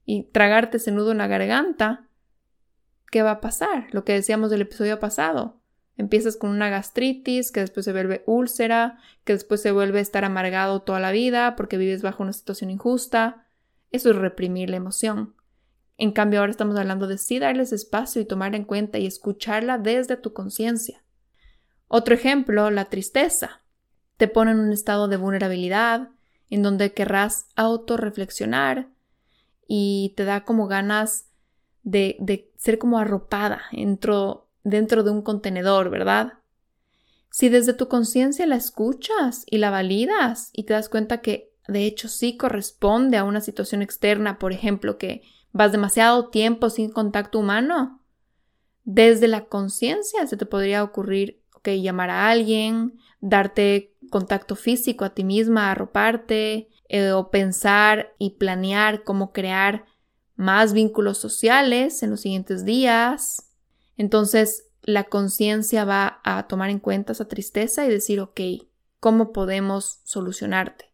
y tragarte ese nudo en la garganta ¿qué va a pasar? Lo que decíamos del episodio pasado. Empiezas con una gastritis, que después se vuelve úlcera, que después se vuelve a estar amargado toda la vida porque vives bajo una situación injusta. Eso es reprimir la emoción. En cambio, ahora estamos hablando de sí darles espacio y tomarla en cuenta y escucharla desde tu conciencia. Otro ejemplo, la tristeza. Te pone en un estado de vulnerabilidad, en donde querrás autorreflexionar y te da como ganas de, de ser como arropada dentro dentro de un contenedor, ¿verdad? Si desde tu conciencia la escuchas y la validas y te das cuenta que de hecho sí corresponde a una situación externa, por ejemplo, que vas demasiado tiempo sin contacto humano, desde la conciencia se te podría ocurrir, ok, llamar a alguien, darte contacto físico a ti misma, arroparte, eh, o pensar y planear cómo crear más vínculos sociales en los siguientes días, entonces, la conciencia va a tomar en cuenta esa tristeza y decir, ok, ¿cómo podemos solucionarte?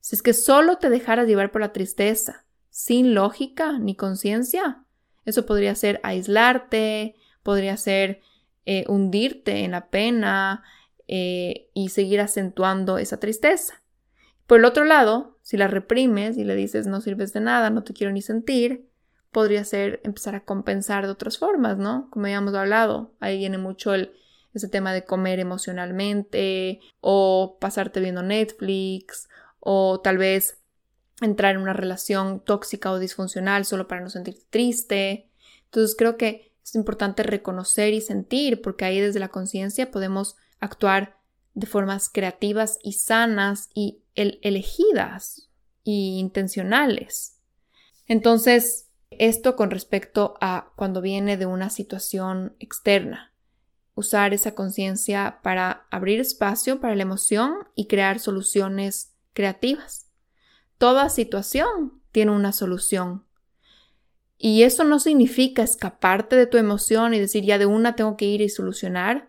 Si es que solo te dejaras llevar por la tristeza, sin lógica ni conciencia, eso podría ser aislarte, podría ser eh, hundirte en la pena eh, y seguir acentuando esa tristeza. Por el otro lado, si la reprimes y le dices no sirves de nada, no te quiero ni sentir, podría ser empezar a compensar de otras formas, ¿no? Como ya hemos hablado, ahí viene mucho el, ese tema de comer emocionalmente o pasarte viendo Netflix o tal vez entrar en una relación tóxica o disfuncional solo para no sentirte triste. Entonces creo que es importante reconocer y sentir porque ahí desde la conciencia podemos actuar de formas creativas y sanas y elegidas y intencionales. Entonces, esto con respecto a cuando viene de una situación externa. Usar esa conciencia para abrir espacio para la emoción y crear soluciones creativas. Toda situación tiene una solución. Y eso no significa escaparte de tu emoción y decir ya de una tengo que ir y solucionar.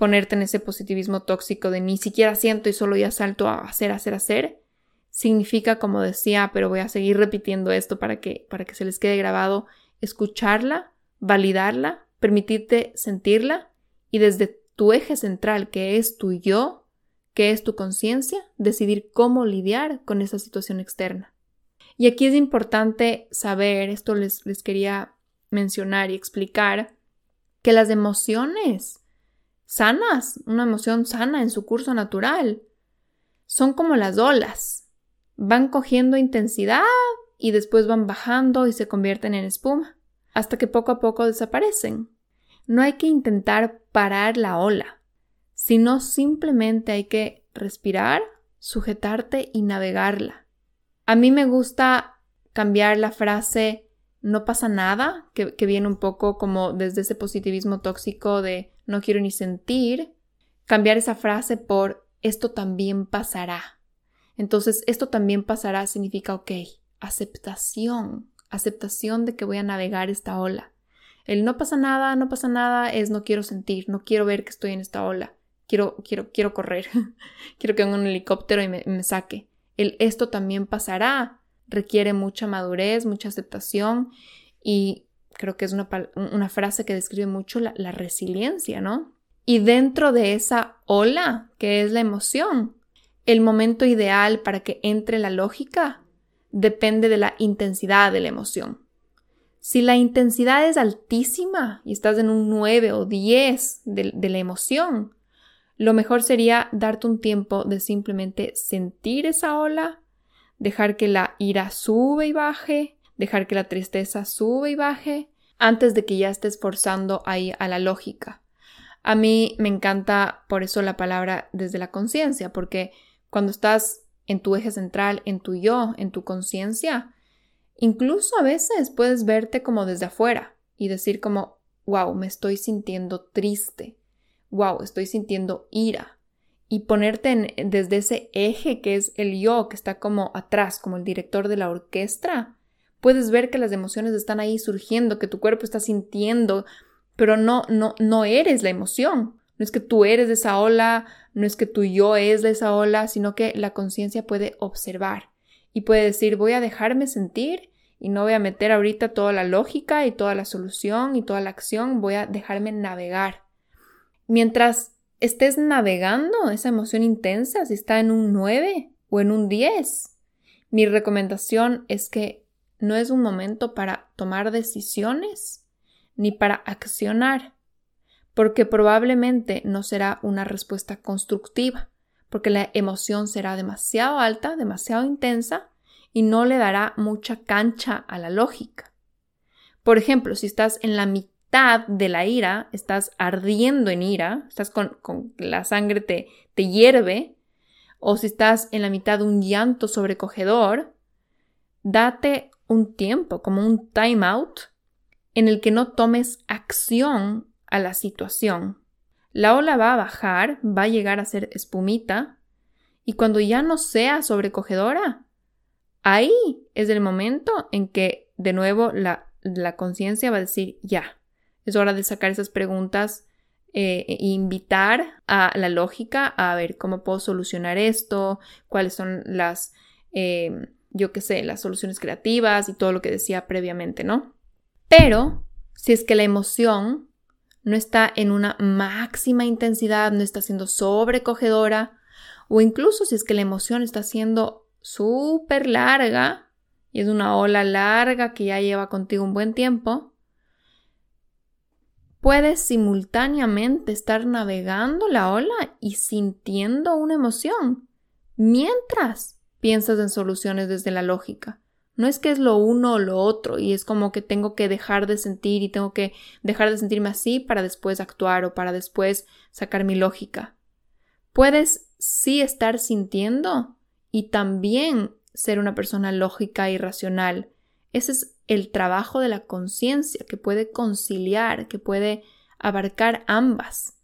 Ponerte en ese positivismo tóxico de ni siquiera siento y solo ya salto a hacer, hacer, hacer significa, como decía, pero voy a seguir repitiendo esto para que, para que se les quede grabado, escucharla, validarla, permitirte sentirla y desde tu eje central, que es tu yo, que es tu conciencia, decidir cómo lidiar con esa situación externa. Y aquí es importante saber, esto les, les quería mencionar y explicar, que las emociones sanas, una emoción sana en su curso natural, son como las olas van cogiendo intensidad y después van bajando y se convierten en espuma, hasta que poco a poco desaparecen. No hay que intentar parar la ola, sino simplemente hay que respirar, sujetarte y navegarla. A mí me gusta cambiar la frase no pasa nada, que, que, viene un poco como desde ese positivismo tóxico de no quiero ni sentir, cambiar esa frase por esto también pasará. Entonces, esto también pasará, significa, ok, aceptación, aceptación de que voy a navegar esta ola. El no pasa nada, no pasa nada es no quiero sentir, no quiero ver que estoy en esta ola, quiero, quiero, quiero correr, [laughs] quiero que venga un helicóptero y me, saque. El esto también pasará requiere mucha madurez, mucha aceptación y creo que es una, una frase que describe mucho la, resiliencia, ¿no? Y dentro de esa ola, que es la emoción, el momento ideal para que entre la lógica depende de la intensidad de la emoción. Si la intensidad es altísima y estás en un 9 o 10 de, de, la emoción, lo mejor sería darte un tiempo de simplemente sentir esa ola, dejar que la ira sube y baje, dejar que la tristeza sube y baje, antes de que ya estés forzando ahí a la lógica. A mí me encanta por eso la palabra desde la conciencia, porque cuando estás en tu eje central, en tu yo, en tu conciencia, incluso a veces puedes verte como desde afuera y decir como, wow, me estoy sintiendo triste, wow, estoy sintiendo ira. Y ponerte desde ese eje que es el yo, que está como atrás, como el director de la orquesta, puedes ver que las emociones están ahí surgiendo, que tu cuerpo está sintiendo, pero no, no, no eres la emoción. No es que tú eres esa ola, no es que tu yo es esa ola, sino que la conciencia puede observar y puede decir voy a dejarme sentir y no voy a meter ahorita toda la lógica y toda la solución y toda la acción, voy a dejarme navegar. Mientras estés navegando esa emoción intensa, si está en un 9 o en un 10, mi recomendación es que no es un momento para tomar decisiones ni para accionar, porque probablemente no será una respuesta constructiva, porque la emoción será demasiado alta, demasiado intensa y no le dará mucha cancha a la lógica. Por ejemplo, si estás en la mitad de la ira, estás ardiendo en ira, estás con, la sangre te, te hierve, o si estás en la mitad de un llanto sobrecogedor, date un tiempo, como un time out, en el que no tomes acción a la situación. La ola va a bajar, va a llegar a ser espumita, y cuando ya no sea sobrecogedora, Ahí es el momento en que de nuevo la, conciencia va a decir ya, es hora de sacar esas preguntas eh, e invitar a la lógica a ver cómo puedo solucionar esto, cuáles son las, em, yo qué sé, las soluciones creativas y todo lo que decía previamente, ¿no? Pero si es que la emoción no está en una máxima intensidad, no está siendo sobrecogedora, o incluso si es que la emoción está siendo súper larga y es una ola larga que ya lleva contigo un buen tiempo, puedes simultáneamente estar navegando la ola y sintiendo una emoción mientras piensas en soluciones desde la lógica. No es que es lo uno o lo otro y es como que tengo que dejar de sentir y tengo que dejar de sentirme así para después actuar o para después sacar mi lógica. Puedes sí estar sintiendo y también ser una persona lógica y racional. Ese es el trabajo de la conciencia que puede conciliar, que puede abarcar ambas.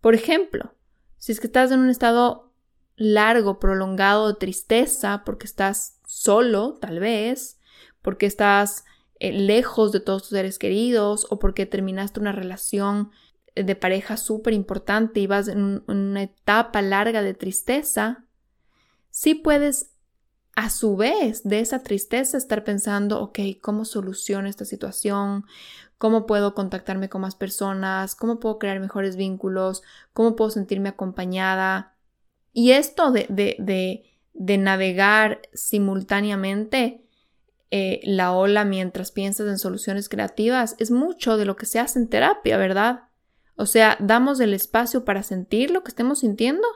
Por ejemplo, si es que estás en un estado largo, prolongado de tristeza, porque estás solo, tal vez, porque estás eh, lejos de todos tus seres queridos o porque terminaste una relación de pareja súper importante y vas en una etapa larga de tristeza, sí puedes a su vez de esa tristeza estar pensando, ok, ¿cómo soluciono esta situación? ¿Cómo puedo contactarme con más personas? ¿Cómo puedo crear mejores vínculos? ¿Cómo puedo sentirme acompañada? Y esto de, de, de, navegar simultáneamente eh, la ola mientras piensas en soluciones creativas es mucho de lo que se hace en terapia, ¿verdad? O sea, damos el espacio para sentir lo que estemos sintiendo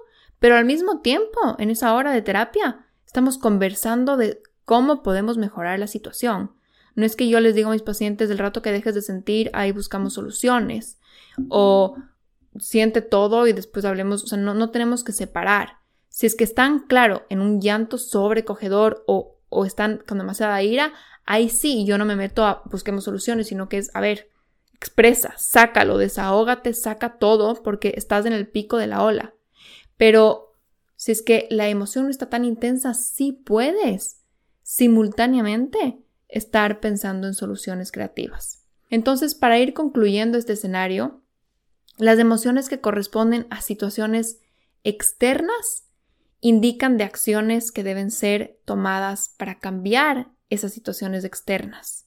pero al mismo tiempo, en esa hora de terapia, estamos conversando de cómo podemos mejorar la situación. No es que yo les diga a mis pacientes del rato que dejes de sentir, ahí buscamos soluciones. O siente todo y después hablemos, o sea, no, no tenemos que separar. Si es que están, claro, en un llanto sobrecogedor o, o están con demasiada ira, ahí sí, yo no me meto a busquemos soluciones, sino que es, a ver, expresa, sácalo, desahógate, saca todo porque estás en el pico de la ola. Pero si es que la emoción no está tan intensa, sí puedes simultáneamente estar pensando en soluciones creativas. Entonces, para ir concluyendo este escenario, las emociones que corresponden a situaciones externas indican de acciones que deben ser tomadas para cambiar esas situaciones externas.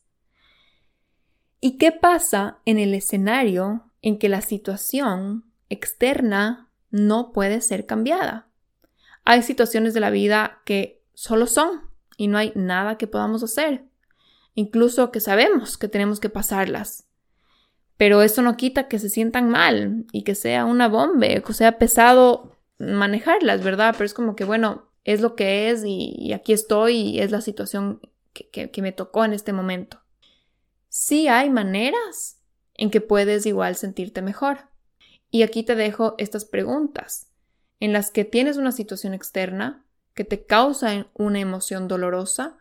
¿Y qué pasa en el escenario en que la situación externa no puede ser cambiada. Hay situaciones de la vida que solo son y no hay nada que podamos hacer, incluso que sabemos que tenemos que pasarlas. Pero eso no quita que se sientan mal y que sea una bomba, que sea pesado manejarlas, ¿verdad? Pero es como que, bueno, es lo que es y, aquí estoy y es la situación que, que me tocó en este momento. Sí hay maneras en que puedes igual sentirte mejor. Y aquí te dejo estas preguntas, en las que tienes una situación externa que te causa una emoción dolorosa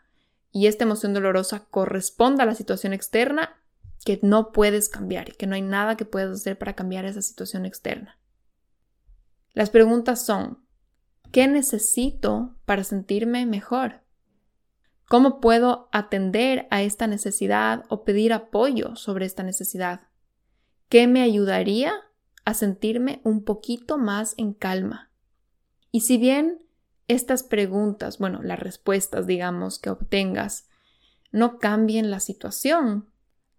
y esta emoción dolorosa corresponde a la situación externa que no puedes cambiar y que no hay nada que puedas hacer para cambiar esa situación externa. Las preguntas son, ¿qué necesito para sentirme mejor? ¿Cómo puedo atender a esta necesidad o pedir apoyo sobre esta necesidad? ¿Qué me ayudaría a sentirme un poquito más en calma. Y si bien estas preguntas, bueno, las respuestas, digamos, que obtengas, no cambien la situación.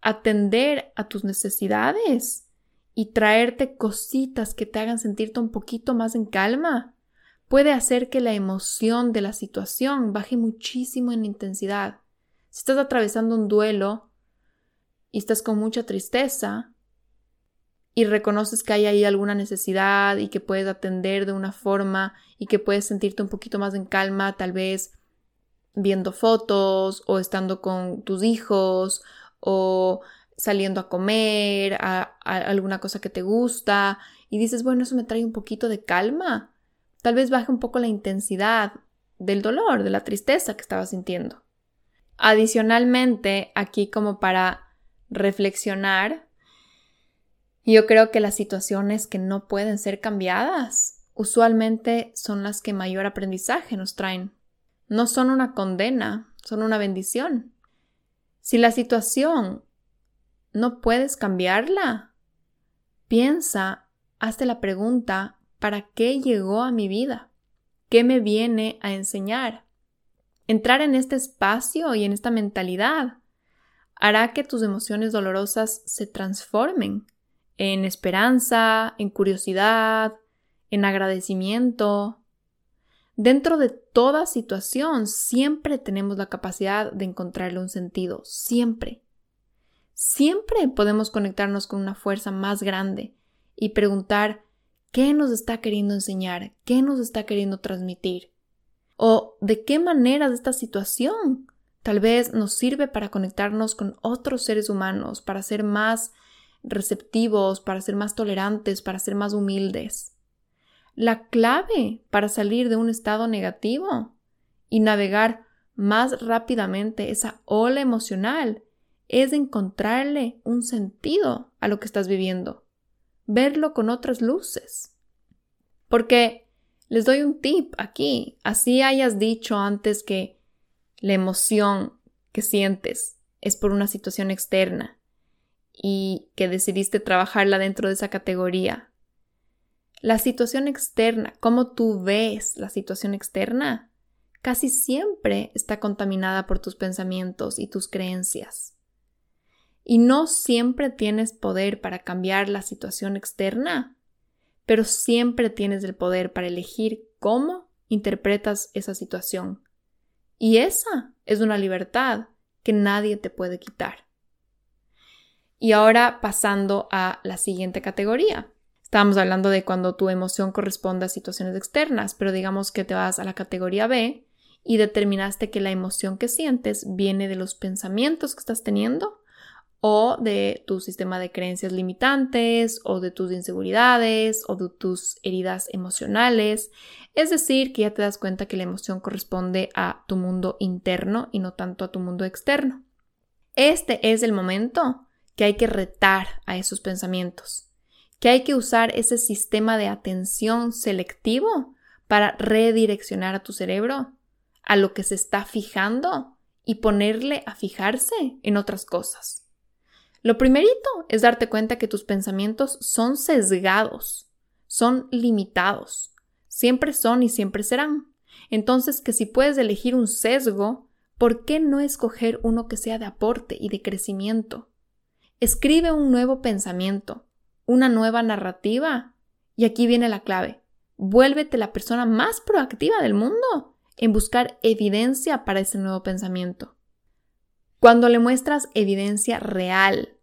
Atender a tus necesidades y traerte cositas que te hagan sentirte un poquito más en calma puede hacer que la emoción de la situación baje muchísimo en intensidad. Si estás atravesando un duelo y estás con mucha tristeza y reconoces que hay ahí alguna necesidad y que puedes atender de una forma y que puedes sentirte un poquito más en calma, tal vez viendo fotos o estando con tus hijos o saliendo a comer, a, alguna cosa que te gusta y dices, bueno, eso me trae un poquito de calma. Tal vez baje un poco la intensidad del dolor, de la tristeza que estaba sintiendo. Adicionalmente, aquí como para reflexionar, yo creo que las situaciones que no pueden ser cambiadas usualmente son las que mayor aprendizaje nos traen. No son una condena, son una bendición. Si la situación no puedes cambiarla, piensa, hazte la pregunta, ¿para qué llegó a mi vida? ¿Qué me viene a enseñar? Entrar en este espacio y en esta mentalidad hará que tus emociones dolorosas se transformen en esperanza, en curiosidad, en agradecimiento. Dentro de toda situación siempre tenemos la capacidad de encontrarle un sentido, siempre. Siempre podemos conectarnos con una fuerza más grande y preguntar qué nos está queriendo enseñar, qué nos está queriendo transmitir, o de qué manera esta situación tal vez nos sirve para conectarnos con otros seres humanos, para ser más receptivos, para ser más tolerantes, para ser más humildes. La clave para salir de un estado negativo y navegar más rápidamente esa ola emocional es encontrarle un sentido a lo que estás viviendo, verlo con otras luces. Porque les doy un tip aquí, así hayas dicho antes que la emoción que sientes es por una situación externa y que decidiste trabajarla dentro de esa categoría. La situación externa, cómo tú ves la situación externa, casi siempre está contaminada por tus pensamientos y tus creencias. Y no siempre tienes poder para cambiar la situación externa, pero siempre tienes el poder para elegir cómo interpretas esa situación. Y esa es una libertad que nadie te puede quitar. Y ahora pasando a la siguiente categoría. Estábamos hablando de cuando tu emoción corresponde a situaciones externas, pero digamos que te vas a la categoría B y determinaste que la emoción que sientes viene de los pensamientos que estás teniendo o de tu sistema de creencias limitantes o de tus inseguridades o de tus heridas emocionales. Es decir, que ya te das cuenta que la emoción corresponde a tu mundo interno y no tanto a tu mundo externo. Este es el momento que hay que retar a esos pensamientos, que hay que usar ese sistema de atención selectivo para redireccionar a tu cerebro a lo que se está fijando y ponerle a fijarse en otras cosas. Lo primerito es darte cuenta que tus pensamientos son sesgados, son limitados, siempre son y siempre serán. Entonces, que si puedes elegir un sesgo, ¿por qué no escoger uno que sea de aporte y de crecimiento? Escribe un nuevo pensamiento, una nueva narrativa. Y aquí viene la clave. Vuélvete la persona más proactiva del mundo en buscar evidencia para ese nuevo pensamiento. Cuando le muestras evidencia real,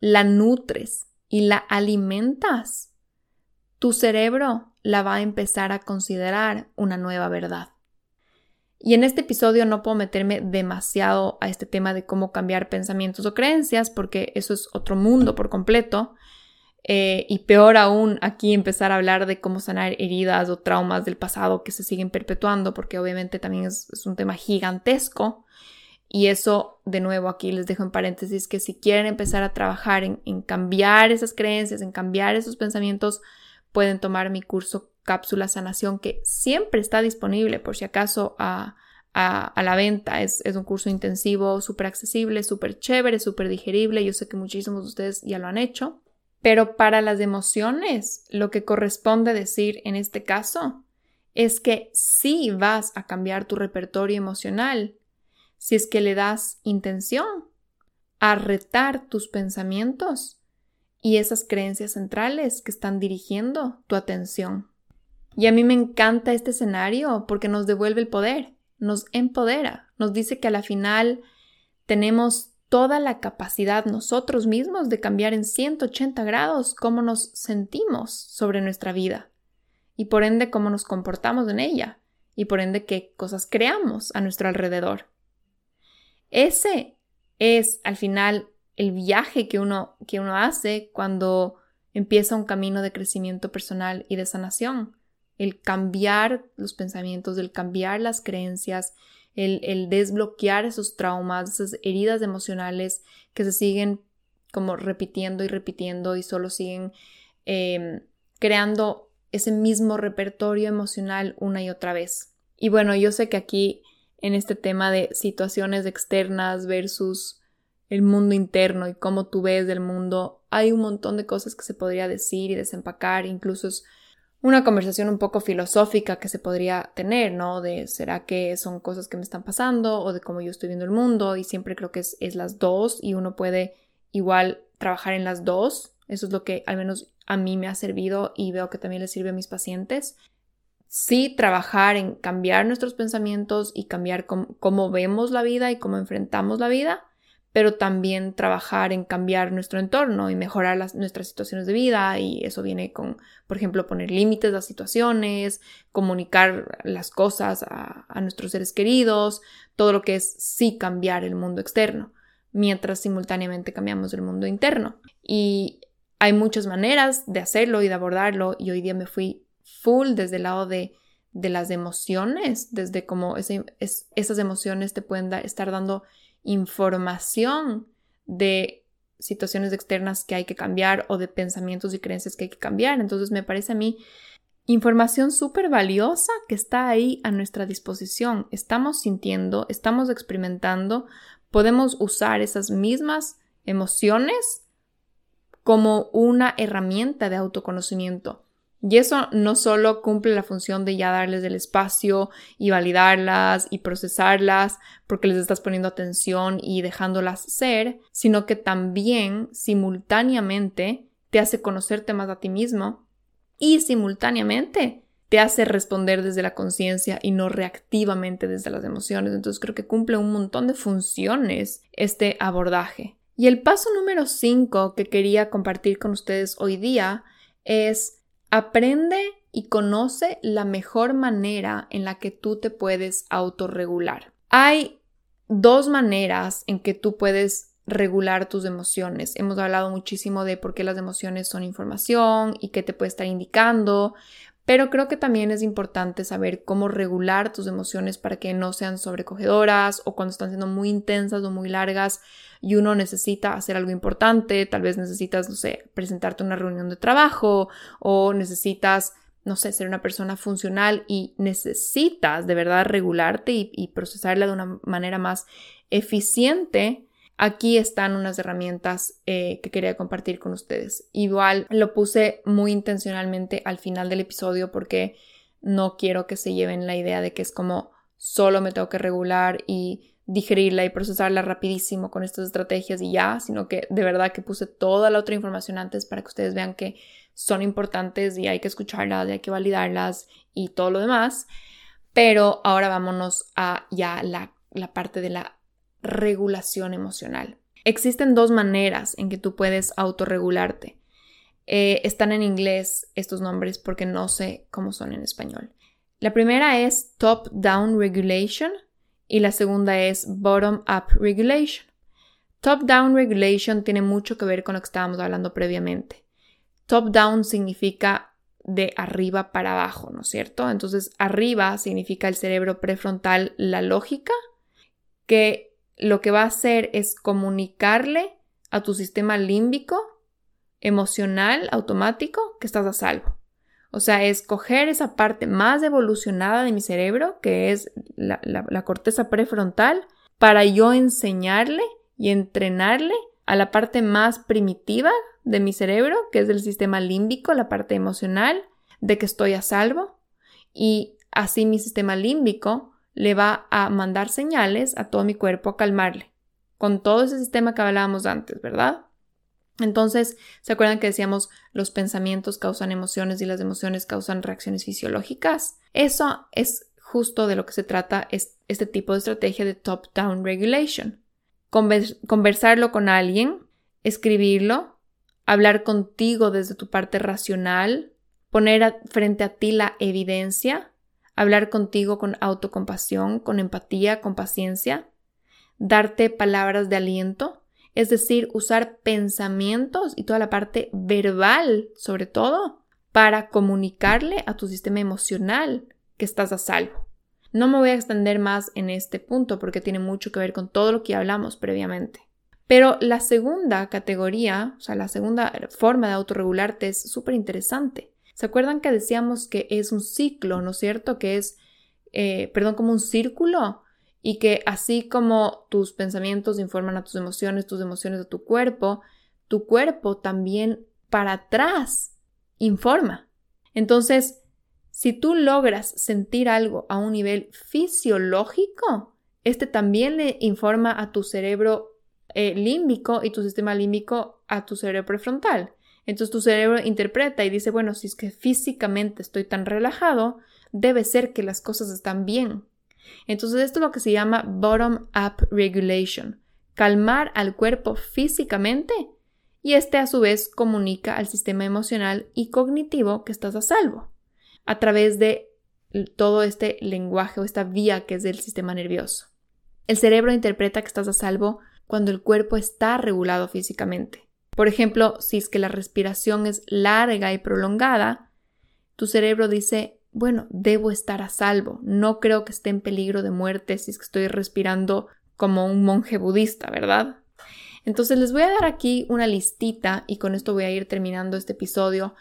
la nutres y la alimentas, tu cerebro la va a empezar a considerar una nueva verdad. Y en este episodio no puedo meterme demasiado a este tema de cómo cambiar pensamientos o creencias, porque eso es otro mundo por completo. Eh, y peor aún, aquí empezar a hablar de cómo sanar heridas o traumas del pasado que se siguen perpetuando, porque obviamente también es un tema gigantesco. Y eso, de nuevo, aquí les dejo en paréntesis que si quieren empezar a trabajar en, cambiar esas creencias, en cambiar esos pensamientos, pueden tomar mi curso Cápsula Sanación, que siempre está disponible por si acaso a, la venta. Es, es, un curso intensivo, súper accesible, súper chévere, súper digerible. Yo sé que muchísimos de ustedes ya lo han hecho. Pero para las emociones, lo que corresponde decir en este caso es que sí vas a cambiar tu repertorio emocional si es que le das intención a retar tus pensamientos y esas creencias centrales que están dirigiendo tu atención. Y a mí me encanta este escenario porque nos devuelve el poder, nos empodera, nos dice que a la final tenemos toda la capacidad nosotros mismos de cambiar en 180 grados cómo nos sentimos sobre nuestra vida y por ende cómo nos comportamos en ella y por ende qué cosas creamos a nuestro alrededor. Ese es al final el viaje que uno, que uno hace cuando empieza un camino de crecimiento personal y de sanación. El cambiar los pensamientos, el cambiar las creencias, el, desbloquear esos traumas, esas heridas emocionales que se siguen como repitiendo y repitiendo y solo siguen em, creando ese mismo repertorio emocional una y otra vez. Y bueno, yo sé que aquí en este tema de situaciones externas versus el mundo interno y cómo tú ves del mundo, hay un montón de cosas que se podría decir y desempacar, incluso es una conversación un poco filosófica que se podría tener, ¿no? De será que son cosas que me están pasando o de cómo yo estoy viendo el mundo y siempre creo que es, es las dos y uno puede igual trabajar en las dos. Eso es lo que al menos a mí me ha servido y veo que también le sirve a mis pacientes sí trabajar en cambiar nuestros pensamientos y cambiar cómo, vemos la vida y cómo enfrentamos la vida, pero también trabajar en cambiar nuestro entorno y mejorar nuestras situaciones de vida y eso viene con, por ejemplo, poner límites a situaciones, comunicar las cosas a, nuestros seres queridos, todo lo que es sí cambiar el mundo externo, mientras simultáneamente cambiamos el mundo interno. Y hay muchas maneras de hacerlo y de abordarlo y hoy día me fui full desde el lado de, de las emociones, desde como esas emociones te pueden estar dando información de situaciones externas que hay que cambiar o de pensamientos y creencias que hay que cambiar. Entonces me parece a mí información súper valiosa que está ahí a nuestra disposición. Estamos sintiendo, estamos experimentando, podemos usar esas mismas emociones como una herramienta de autoconocimiento. Y eso no solo cumple la función de ya darles el espacio y validarlas y procesarlas porque les estás poniendo atención y dejándolas ser, sino que también simultáneamente te hace conocerte más a ti mismo y simultáneamente te hace responder desde la conciencia y no reactivamente desde las emociones. Entonces creo que cumple un montón de funciones este abordaje. Y el paso número 5 que quería compartir con ustedes hoy día es Aprende y conoce la mejor manera en la que tú te puedes autorregular. Hay dos maneras en que tú puedes regular tus emociones. Hemos hablado muchísimo de por qué las emociones son información y qué te puede estar indicando, pero creo que también es importante saber cómo regular tus emociones para que no sean sobrecogedoras o cuando están siendo muy intensas o muy largas y uno necesita hacer algo importante, tal vez necesitas, no sé, presentarte una reunión de trabajo o necesitas, no sé, ser una persona funcional y necesitas de verdad regularte y, y procesarla de una manera más eficiente Aquí están unas herramientas eh, que quería compartir con ustedes. Igual lo puse muy intencionalmente al final del episodio porque no quiero que se lleven la idea de que es como solo me tengo que regular y digerirla y procesarla rapidísimo con estas estrategias y ya, sino que de verdad que puse toda la otra información antes para que ustedes vean que son importantes y hay que escucharlas y hay que validarlas y todo lo demás. Pero ahora vámonos a ya la, la parte de la regulación emocional. Existen dos maneras en que tú puedes autorregularte. Eh, están en inglés estos nombres porque no sé cómo son en español. La primera es top-down regulation y la segunda es bottom-up regulation. Top-down regulation tiene mucho que ver con lo que estábamos hablando previamente. Top-down significa de arriba para abajo, ¿no es cierto? Entonces, arriba significa el cerebro prefrontal, la lógica, que lo que va a hacer es comunicarle a tu sistema límbico, emocional, automático, que estás a salvo. O sea, es coger esa parte más evolucionada de mi cerebro, que es la, la corteza prefrontal, para yo enseñarle y entrenarle a la parte más primitiva de mi cerebro, que es el sistema límbico, la parte emocional, de que estoy a salvo. Y así mi sistema límbico le va a mandar señales a todo mi cuerpo a calmarle, con todo ese sistema que hablábamos antes, ¿verdad? Entonces, ¿se acuerdan que decíamos los pensamientos causan emociones y las emociones causan reacciones fisiológicas? Eso es justo de lo que se trata es este tipo de estrategia de top-down regulation. conversarlo con alguien, escribirlo, hablar contigo desde tu parte racional, poner frente a ti la evidencia, hablar contigo con autocompasión, con empatía, con paciencia, darte palabras de aliento, es decir, usar pensamientos y toda la parte verbal, sobre todo, para comunicarle a tu sistema emocional que estás a salvo. No me voy a extender más en este punto porque tiene mucho que ver con todo lo que hablamos previamente. Pero la segunda categoría, o sea, la segunda forma de autorregularte es súper interesante. ¿Se acuerdan que decíamos que es un ciclo, ¿no es cierto? Que es, eh, perdón, como un círculo y que así como tus pensamientos informan a tus emociones, tus emociones a tu cuerpo, tu cuerpo también para atrás informa. Entonces, si tú logras sentir algo a un nivel fisiológico, este también le informa a tu cerebro eh, límbico y tu sistema límbico a tu cerebro prefrontal. Entonces tu cerebro interpreta y dice, bueno, si es que físicamente estoy tan relajado, debe ser que las cosas están bien. Entonces esto es lo que se llama bottom-up regulation, calmar al cuerpo físicamente y este a su vez comunica al sistema emocional y cognitivo que estás a salvo a través de todo este lenguaje o esta vía que es del sistema nervioso. El cerebro interpreta que estás a salvo cuando el cuerpo está regulado físicamente. Por ejemplo, si es que la respiración es larga y prolongada, tu cerebro dice, bueno, debo estar a salvo, no creo que esté en peligro de muerte si es que estoy respirando como un monje budista, ¿verdad? Entonces les voy a dar aquí una listita y con esto voy a ir terminando este episodio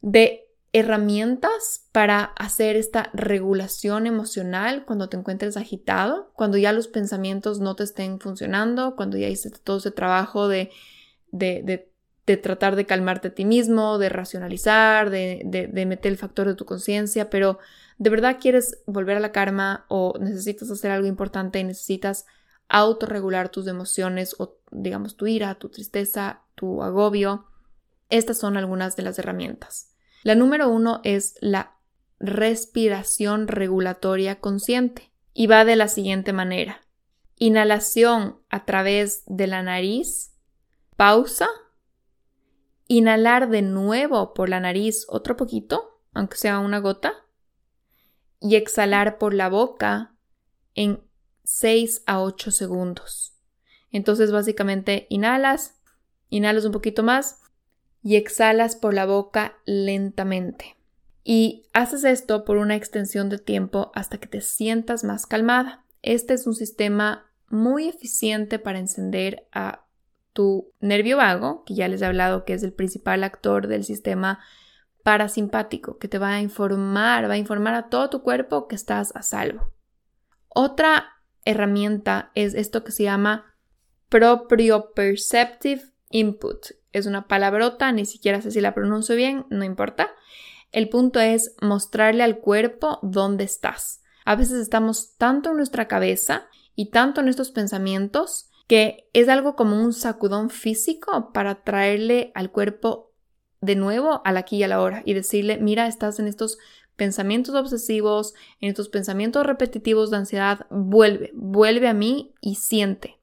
de herramientas para hacer esta regulación emocional cuando te encuentres agitado, cuando ya los pensamientos no te estén funcionando, cuando ya hiciste todo ese trabajo de, de, tratar de calmarte a ti mismo, de racionalizar, de, de, meter el factor de tu conciencia, pero de verdad quieres volver a la karma o necesitas hacer algo importante y necesitas autorregular tus emociones o digamos tu ira, tu tristeza, tu agobio. Estas son algunas de las herramientas. La número uno es la respiración regulatoria consciente y va de la siguiente manera. Inhalación a través de la nariz, pausa Inhalar de nuevo por la nariz otro poquito, aunque sea una gota. Y exhalar por la boca en 6 a 8 segundos. Entonces básicamente inhalas, inhalas un poquito más y exhalas por la boca lentamente. Y haces esto por una extensión de tiempo hasta que te sientas más calmada. Este es un sistema muy eficiente para encender a tu nervio vago, que ya les he hablado que es el principal actor del sistema parasimpático, que te va a informar, va a informar a todo tu cuerpo que estás a salvo. Otra herramienta es esto que se llama proprioperceptive input. Es una palabrota, ni siquiera sé si la pronuncio bien, no importa. El punto es mostrarle al cuerpo dónde estás. A veces estamos tanto en nuestra cabeza y tanto en estos pensamientos que es algo como un sacudón físico para traerle al cuerpo de nuevo al aquí y a la hora y decirle, mira, estás en estos pensamientos obsesivos, en estos pensamientos repetitivos de ansiedad, vuelve, vuelve a mí y siente.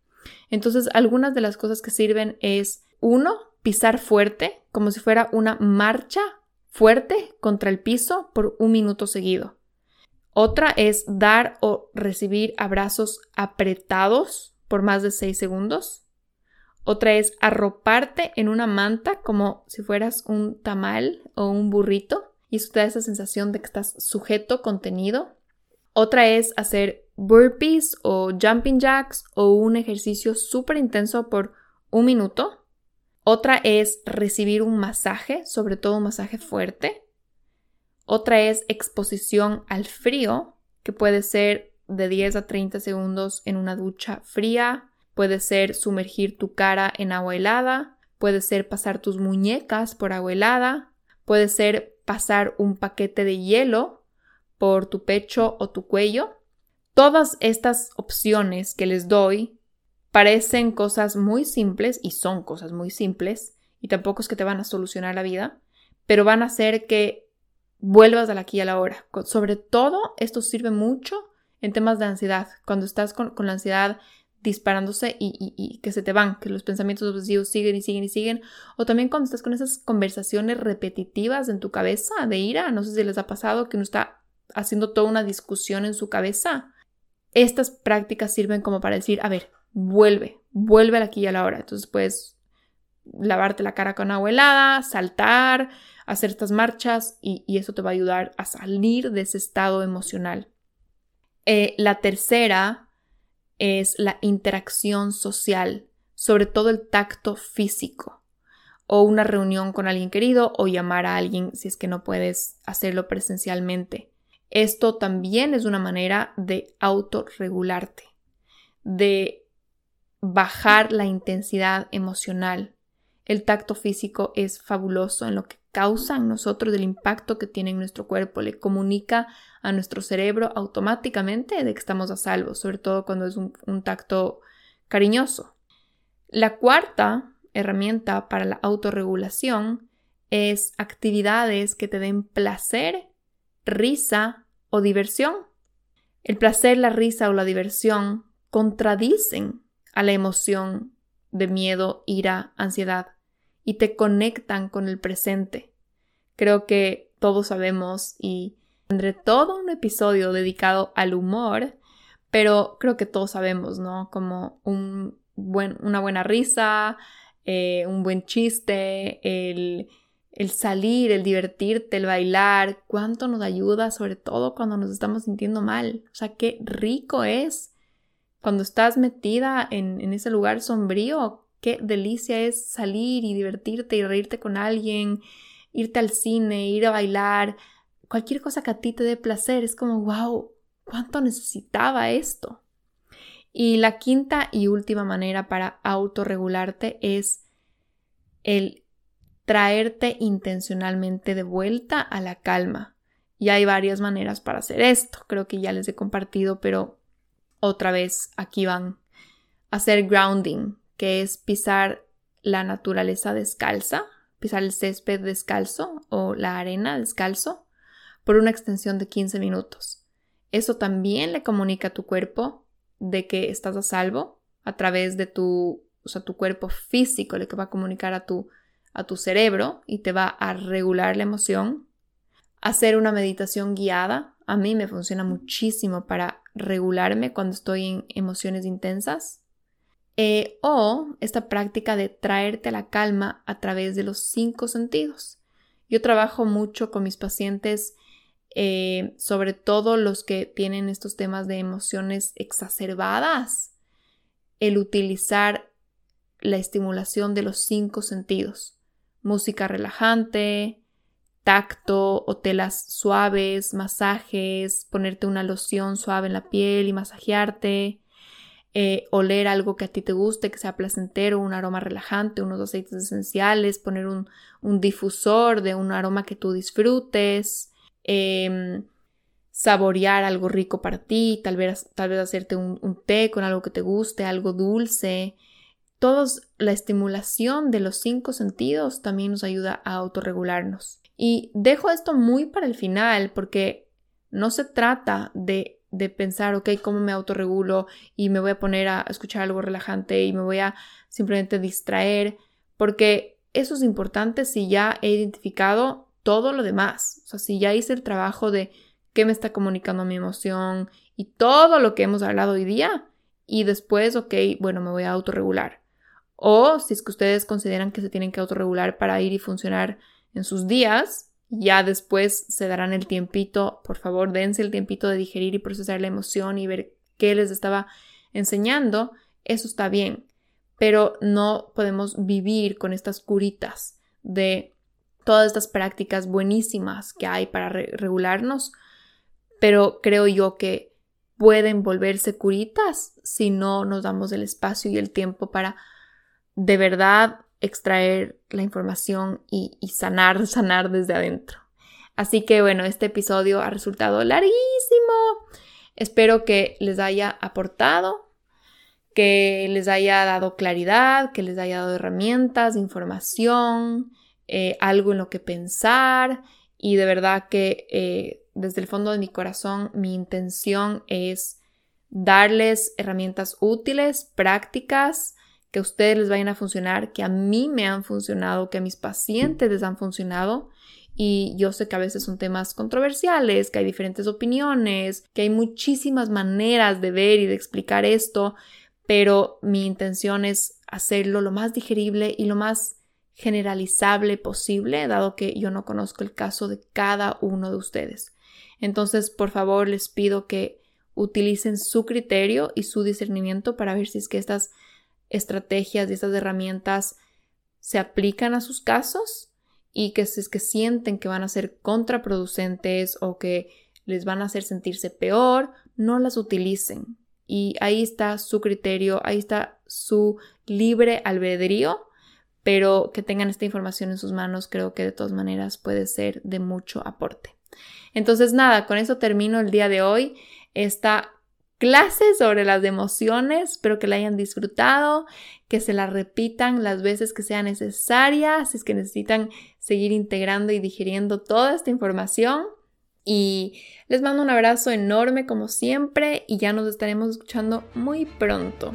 Entonces, algunas de las cosas que sirven es, uno, pisar fuerte, como si fuera una marcha fuerte contra el piso por un minuto seguido. Otra es dar o recibir abrazos apretados por más de 6 segundos. Otra es arroparte en una manta como si fueras un tamal o un burrito y eso te da esa sensación de que estás sujeto, contenido. Otra es hacer burpees o jumping jacks o un ejercicio súper intenso por un minuto. Otra es recibir un masaje, sobre todo un masaje fuerte. Otra es exposición al frío, que puede ser de 10 a 30 segundos en una ducha fría, puede ser sumergir tu cara en agua helada, puede ser pasar tus muñecas por agua helada, puede ser pasar un paquete de hielo por tu pecho o tu cuello, Todas estas opciones que les doy parecen cosas muy simples y son cosas muy simples y tampoco es que te van a solucionar la vida, pero van a hacer que vuelvas a la aquí a la hora. Sobre todo, esto sirve mucho en temas de ansiedad, cuando estás con, la ansiedad disparándose y, que se te van, que los pensamientos obsesivos siguen y siguen y siguen, o también cuando estás con esas conversaciones repetitivas en tu cabeza de ira, no sé si les ha pasado que uno está haciendo toda una discusión en su cabeza. Estas prácticas sirven como para decir, a ver, vuelve, vuelve aquí y a la hora. Entonces puedes lavarte la cara con agua helada, saltar, hacer estas marchas y, eso te va a ayudar a salir de ese estado emocional. Eh, la tercera es la interacción social, sobre todo el tacto físico o una reunión con alguien querido o llamar a alguien si es que no puedes hacerlo presencialmente. Esto también es una manera de autorregularte, de bajar la intensidad emocional. El tacto físico es fabuloso en lo que causa en nosotros, del impacto que tiene en nuestro cuerpo. Le comunica a nuestro cerebro automáticamente de que estamos a salvo, sobre todo cuando es un, tacto cariñoso. La cuarta herramienta para la autorregulación es actividades que te den placer, risa o diversión. El placer, la risa o la diversión contradicen a la emoción de miedo, ira, ansiedad y te conectan con el presente. Creo que todos sabemos y tendré todo un episodio dedicado al humor, pero creo que todos sabemos, ¿no? Como un buen, una buena risa, eh, un buen chiste, el, el salir, el divertirte, el bailar, cuánto nos ayuda, sobre todo cuando nos estamos sintiendo mal. O sea, qué rico es cuando estás metida en, en ese lugar sombrío, qué delicia es salir y divertirte y reírte con alguien, irte al cine, ir a bailar, cualquier cosa que a ti te dé placer. Es como, wow, cuánto necesitaba esto. Y la quinta y última manera para autorregularte es el traerte intencionalmente de vuelta a la calma. Y hay varias maneras para hacer esto. Creo que ya les he compartido, pero otra vez aquí van. Hacer grounding, que es pisar la naturaleza descalza, pisar el césped descalzo o la arena descalzo por una extensión de 15 minutos. Eso también le comunica a tu cuerpo de que estás a salvo a través de tu, o sea, tu cuerpo físico, le que va a comunicar a tu, a tu cerebro y te va a regular la emoción. Hacer una meditación guiada a mí me funciona muchísimo para regularme cuando estoy en emociones intensas. Eh, o esta práctica de traerte la calma a través de los cinco sentidos. Yo trabajo mucho con mis pacientes, eh, sobre todo los que tienen estos temas de emociones exacerbadas, el utilizar la estimulación de los cinco sentidos. Música relajante, tacto o telas suaves, masajes, ponerte una loción suave en la piel y masajearte, eh, oler algo que a ti te guste, que sea placentero, un aroma relajante, unos aceites esenciales, poner un, difusor de un aroma que tú disfrutes, em, saborear algo rico para ti, tal vez, tal vez hacerte un, un té con algo que te guste, algo dulce. Todos la estimulación de los cinco sentidos también nos ayuda a autorregularnos. Y dejo esto muy para el final porque no se trata de de pensar, ok, ¿cómo me autorregulo? Y me voy a poner a escuchar algo relajante y me voy a simplemente distraer, porque eso es importante si ya he identificado todo lo demás, o sea, si ya hice el trabajo de qué me está comunicando mi emoción y todo lo que hemos hablado hoy día, y después, ok, bueno, me voy a autorregular. O si es que ustedes consideran que se tienen que autorregular para ir y funcionar en sus días, ya después se darán el tiempito, por favor, dense el tiempito de digerir y procesar la emoción y ver qué les estaba enseñando. Eso está bien, pero no podemos vivir con estas curitas de todas estas prácticas buenísimas que hay para regularnos, pero creo yo que pueden volverse curitas si no nos damos el espacio y el tiempo para de verdad extraer la información y, sanar, [laughs] sanar desde adentro. Así que bueno, este episodio ha resultado larguísimo. Espero que les haya aportado, que les haya dado claridad, que les haya dado herramientas, información, eh, algo en lo que pensar y de verdad que eh, desde el fondo de mi corazón mi intención es darles herramientas útiles, prácticas, que ustedes les vayan a funcionar, que a mí me han funcionado, que a mis pacientes les han funcionado. Y yo sé que a veces son temas controversiales, que hay diferentes opiniones, que hay muchísimas maneras de ver y de explicar esto, pero mi intención es hacerlo lo más digerible y lo más generalizable posible, dado que yo no conozco el caso de cada uno de ustedes. Entonces, por favor, les pido que utilicen su criterio y su discernimiento para ver si es que estas estrategias y estas herramientas se aplican a sus casos y que si es que sienten que van a ser contraproducentes o que les van a hacer sentirse peor, no las utilicen. Y ahí está su criterio, ahí está su libre albedrío, pero que tengan esta información en sus manos creo que de todas maneras puede ser de mucho aporte. Entonces nada, con eso termino el día de hoy. Esta clase sobre las emociones. Espero que la hayan disfrutado, que se la repitan las veces que sea necesaria, si es que necesitan seguir integrando y digiriendo toda esta información. Y les mando un abrazo enorme como siempre y ya nos estaremos escuchando muy pronto.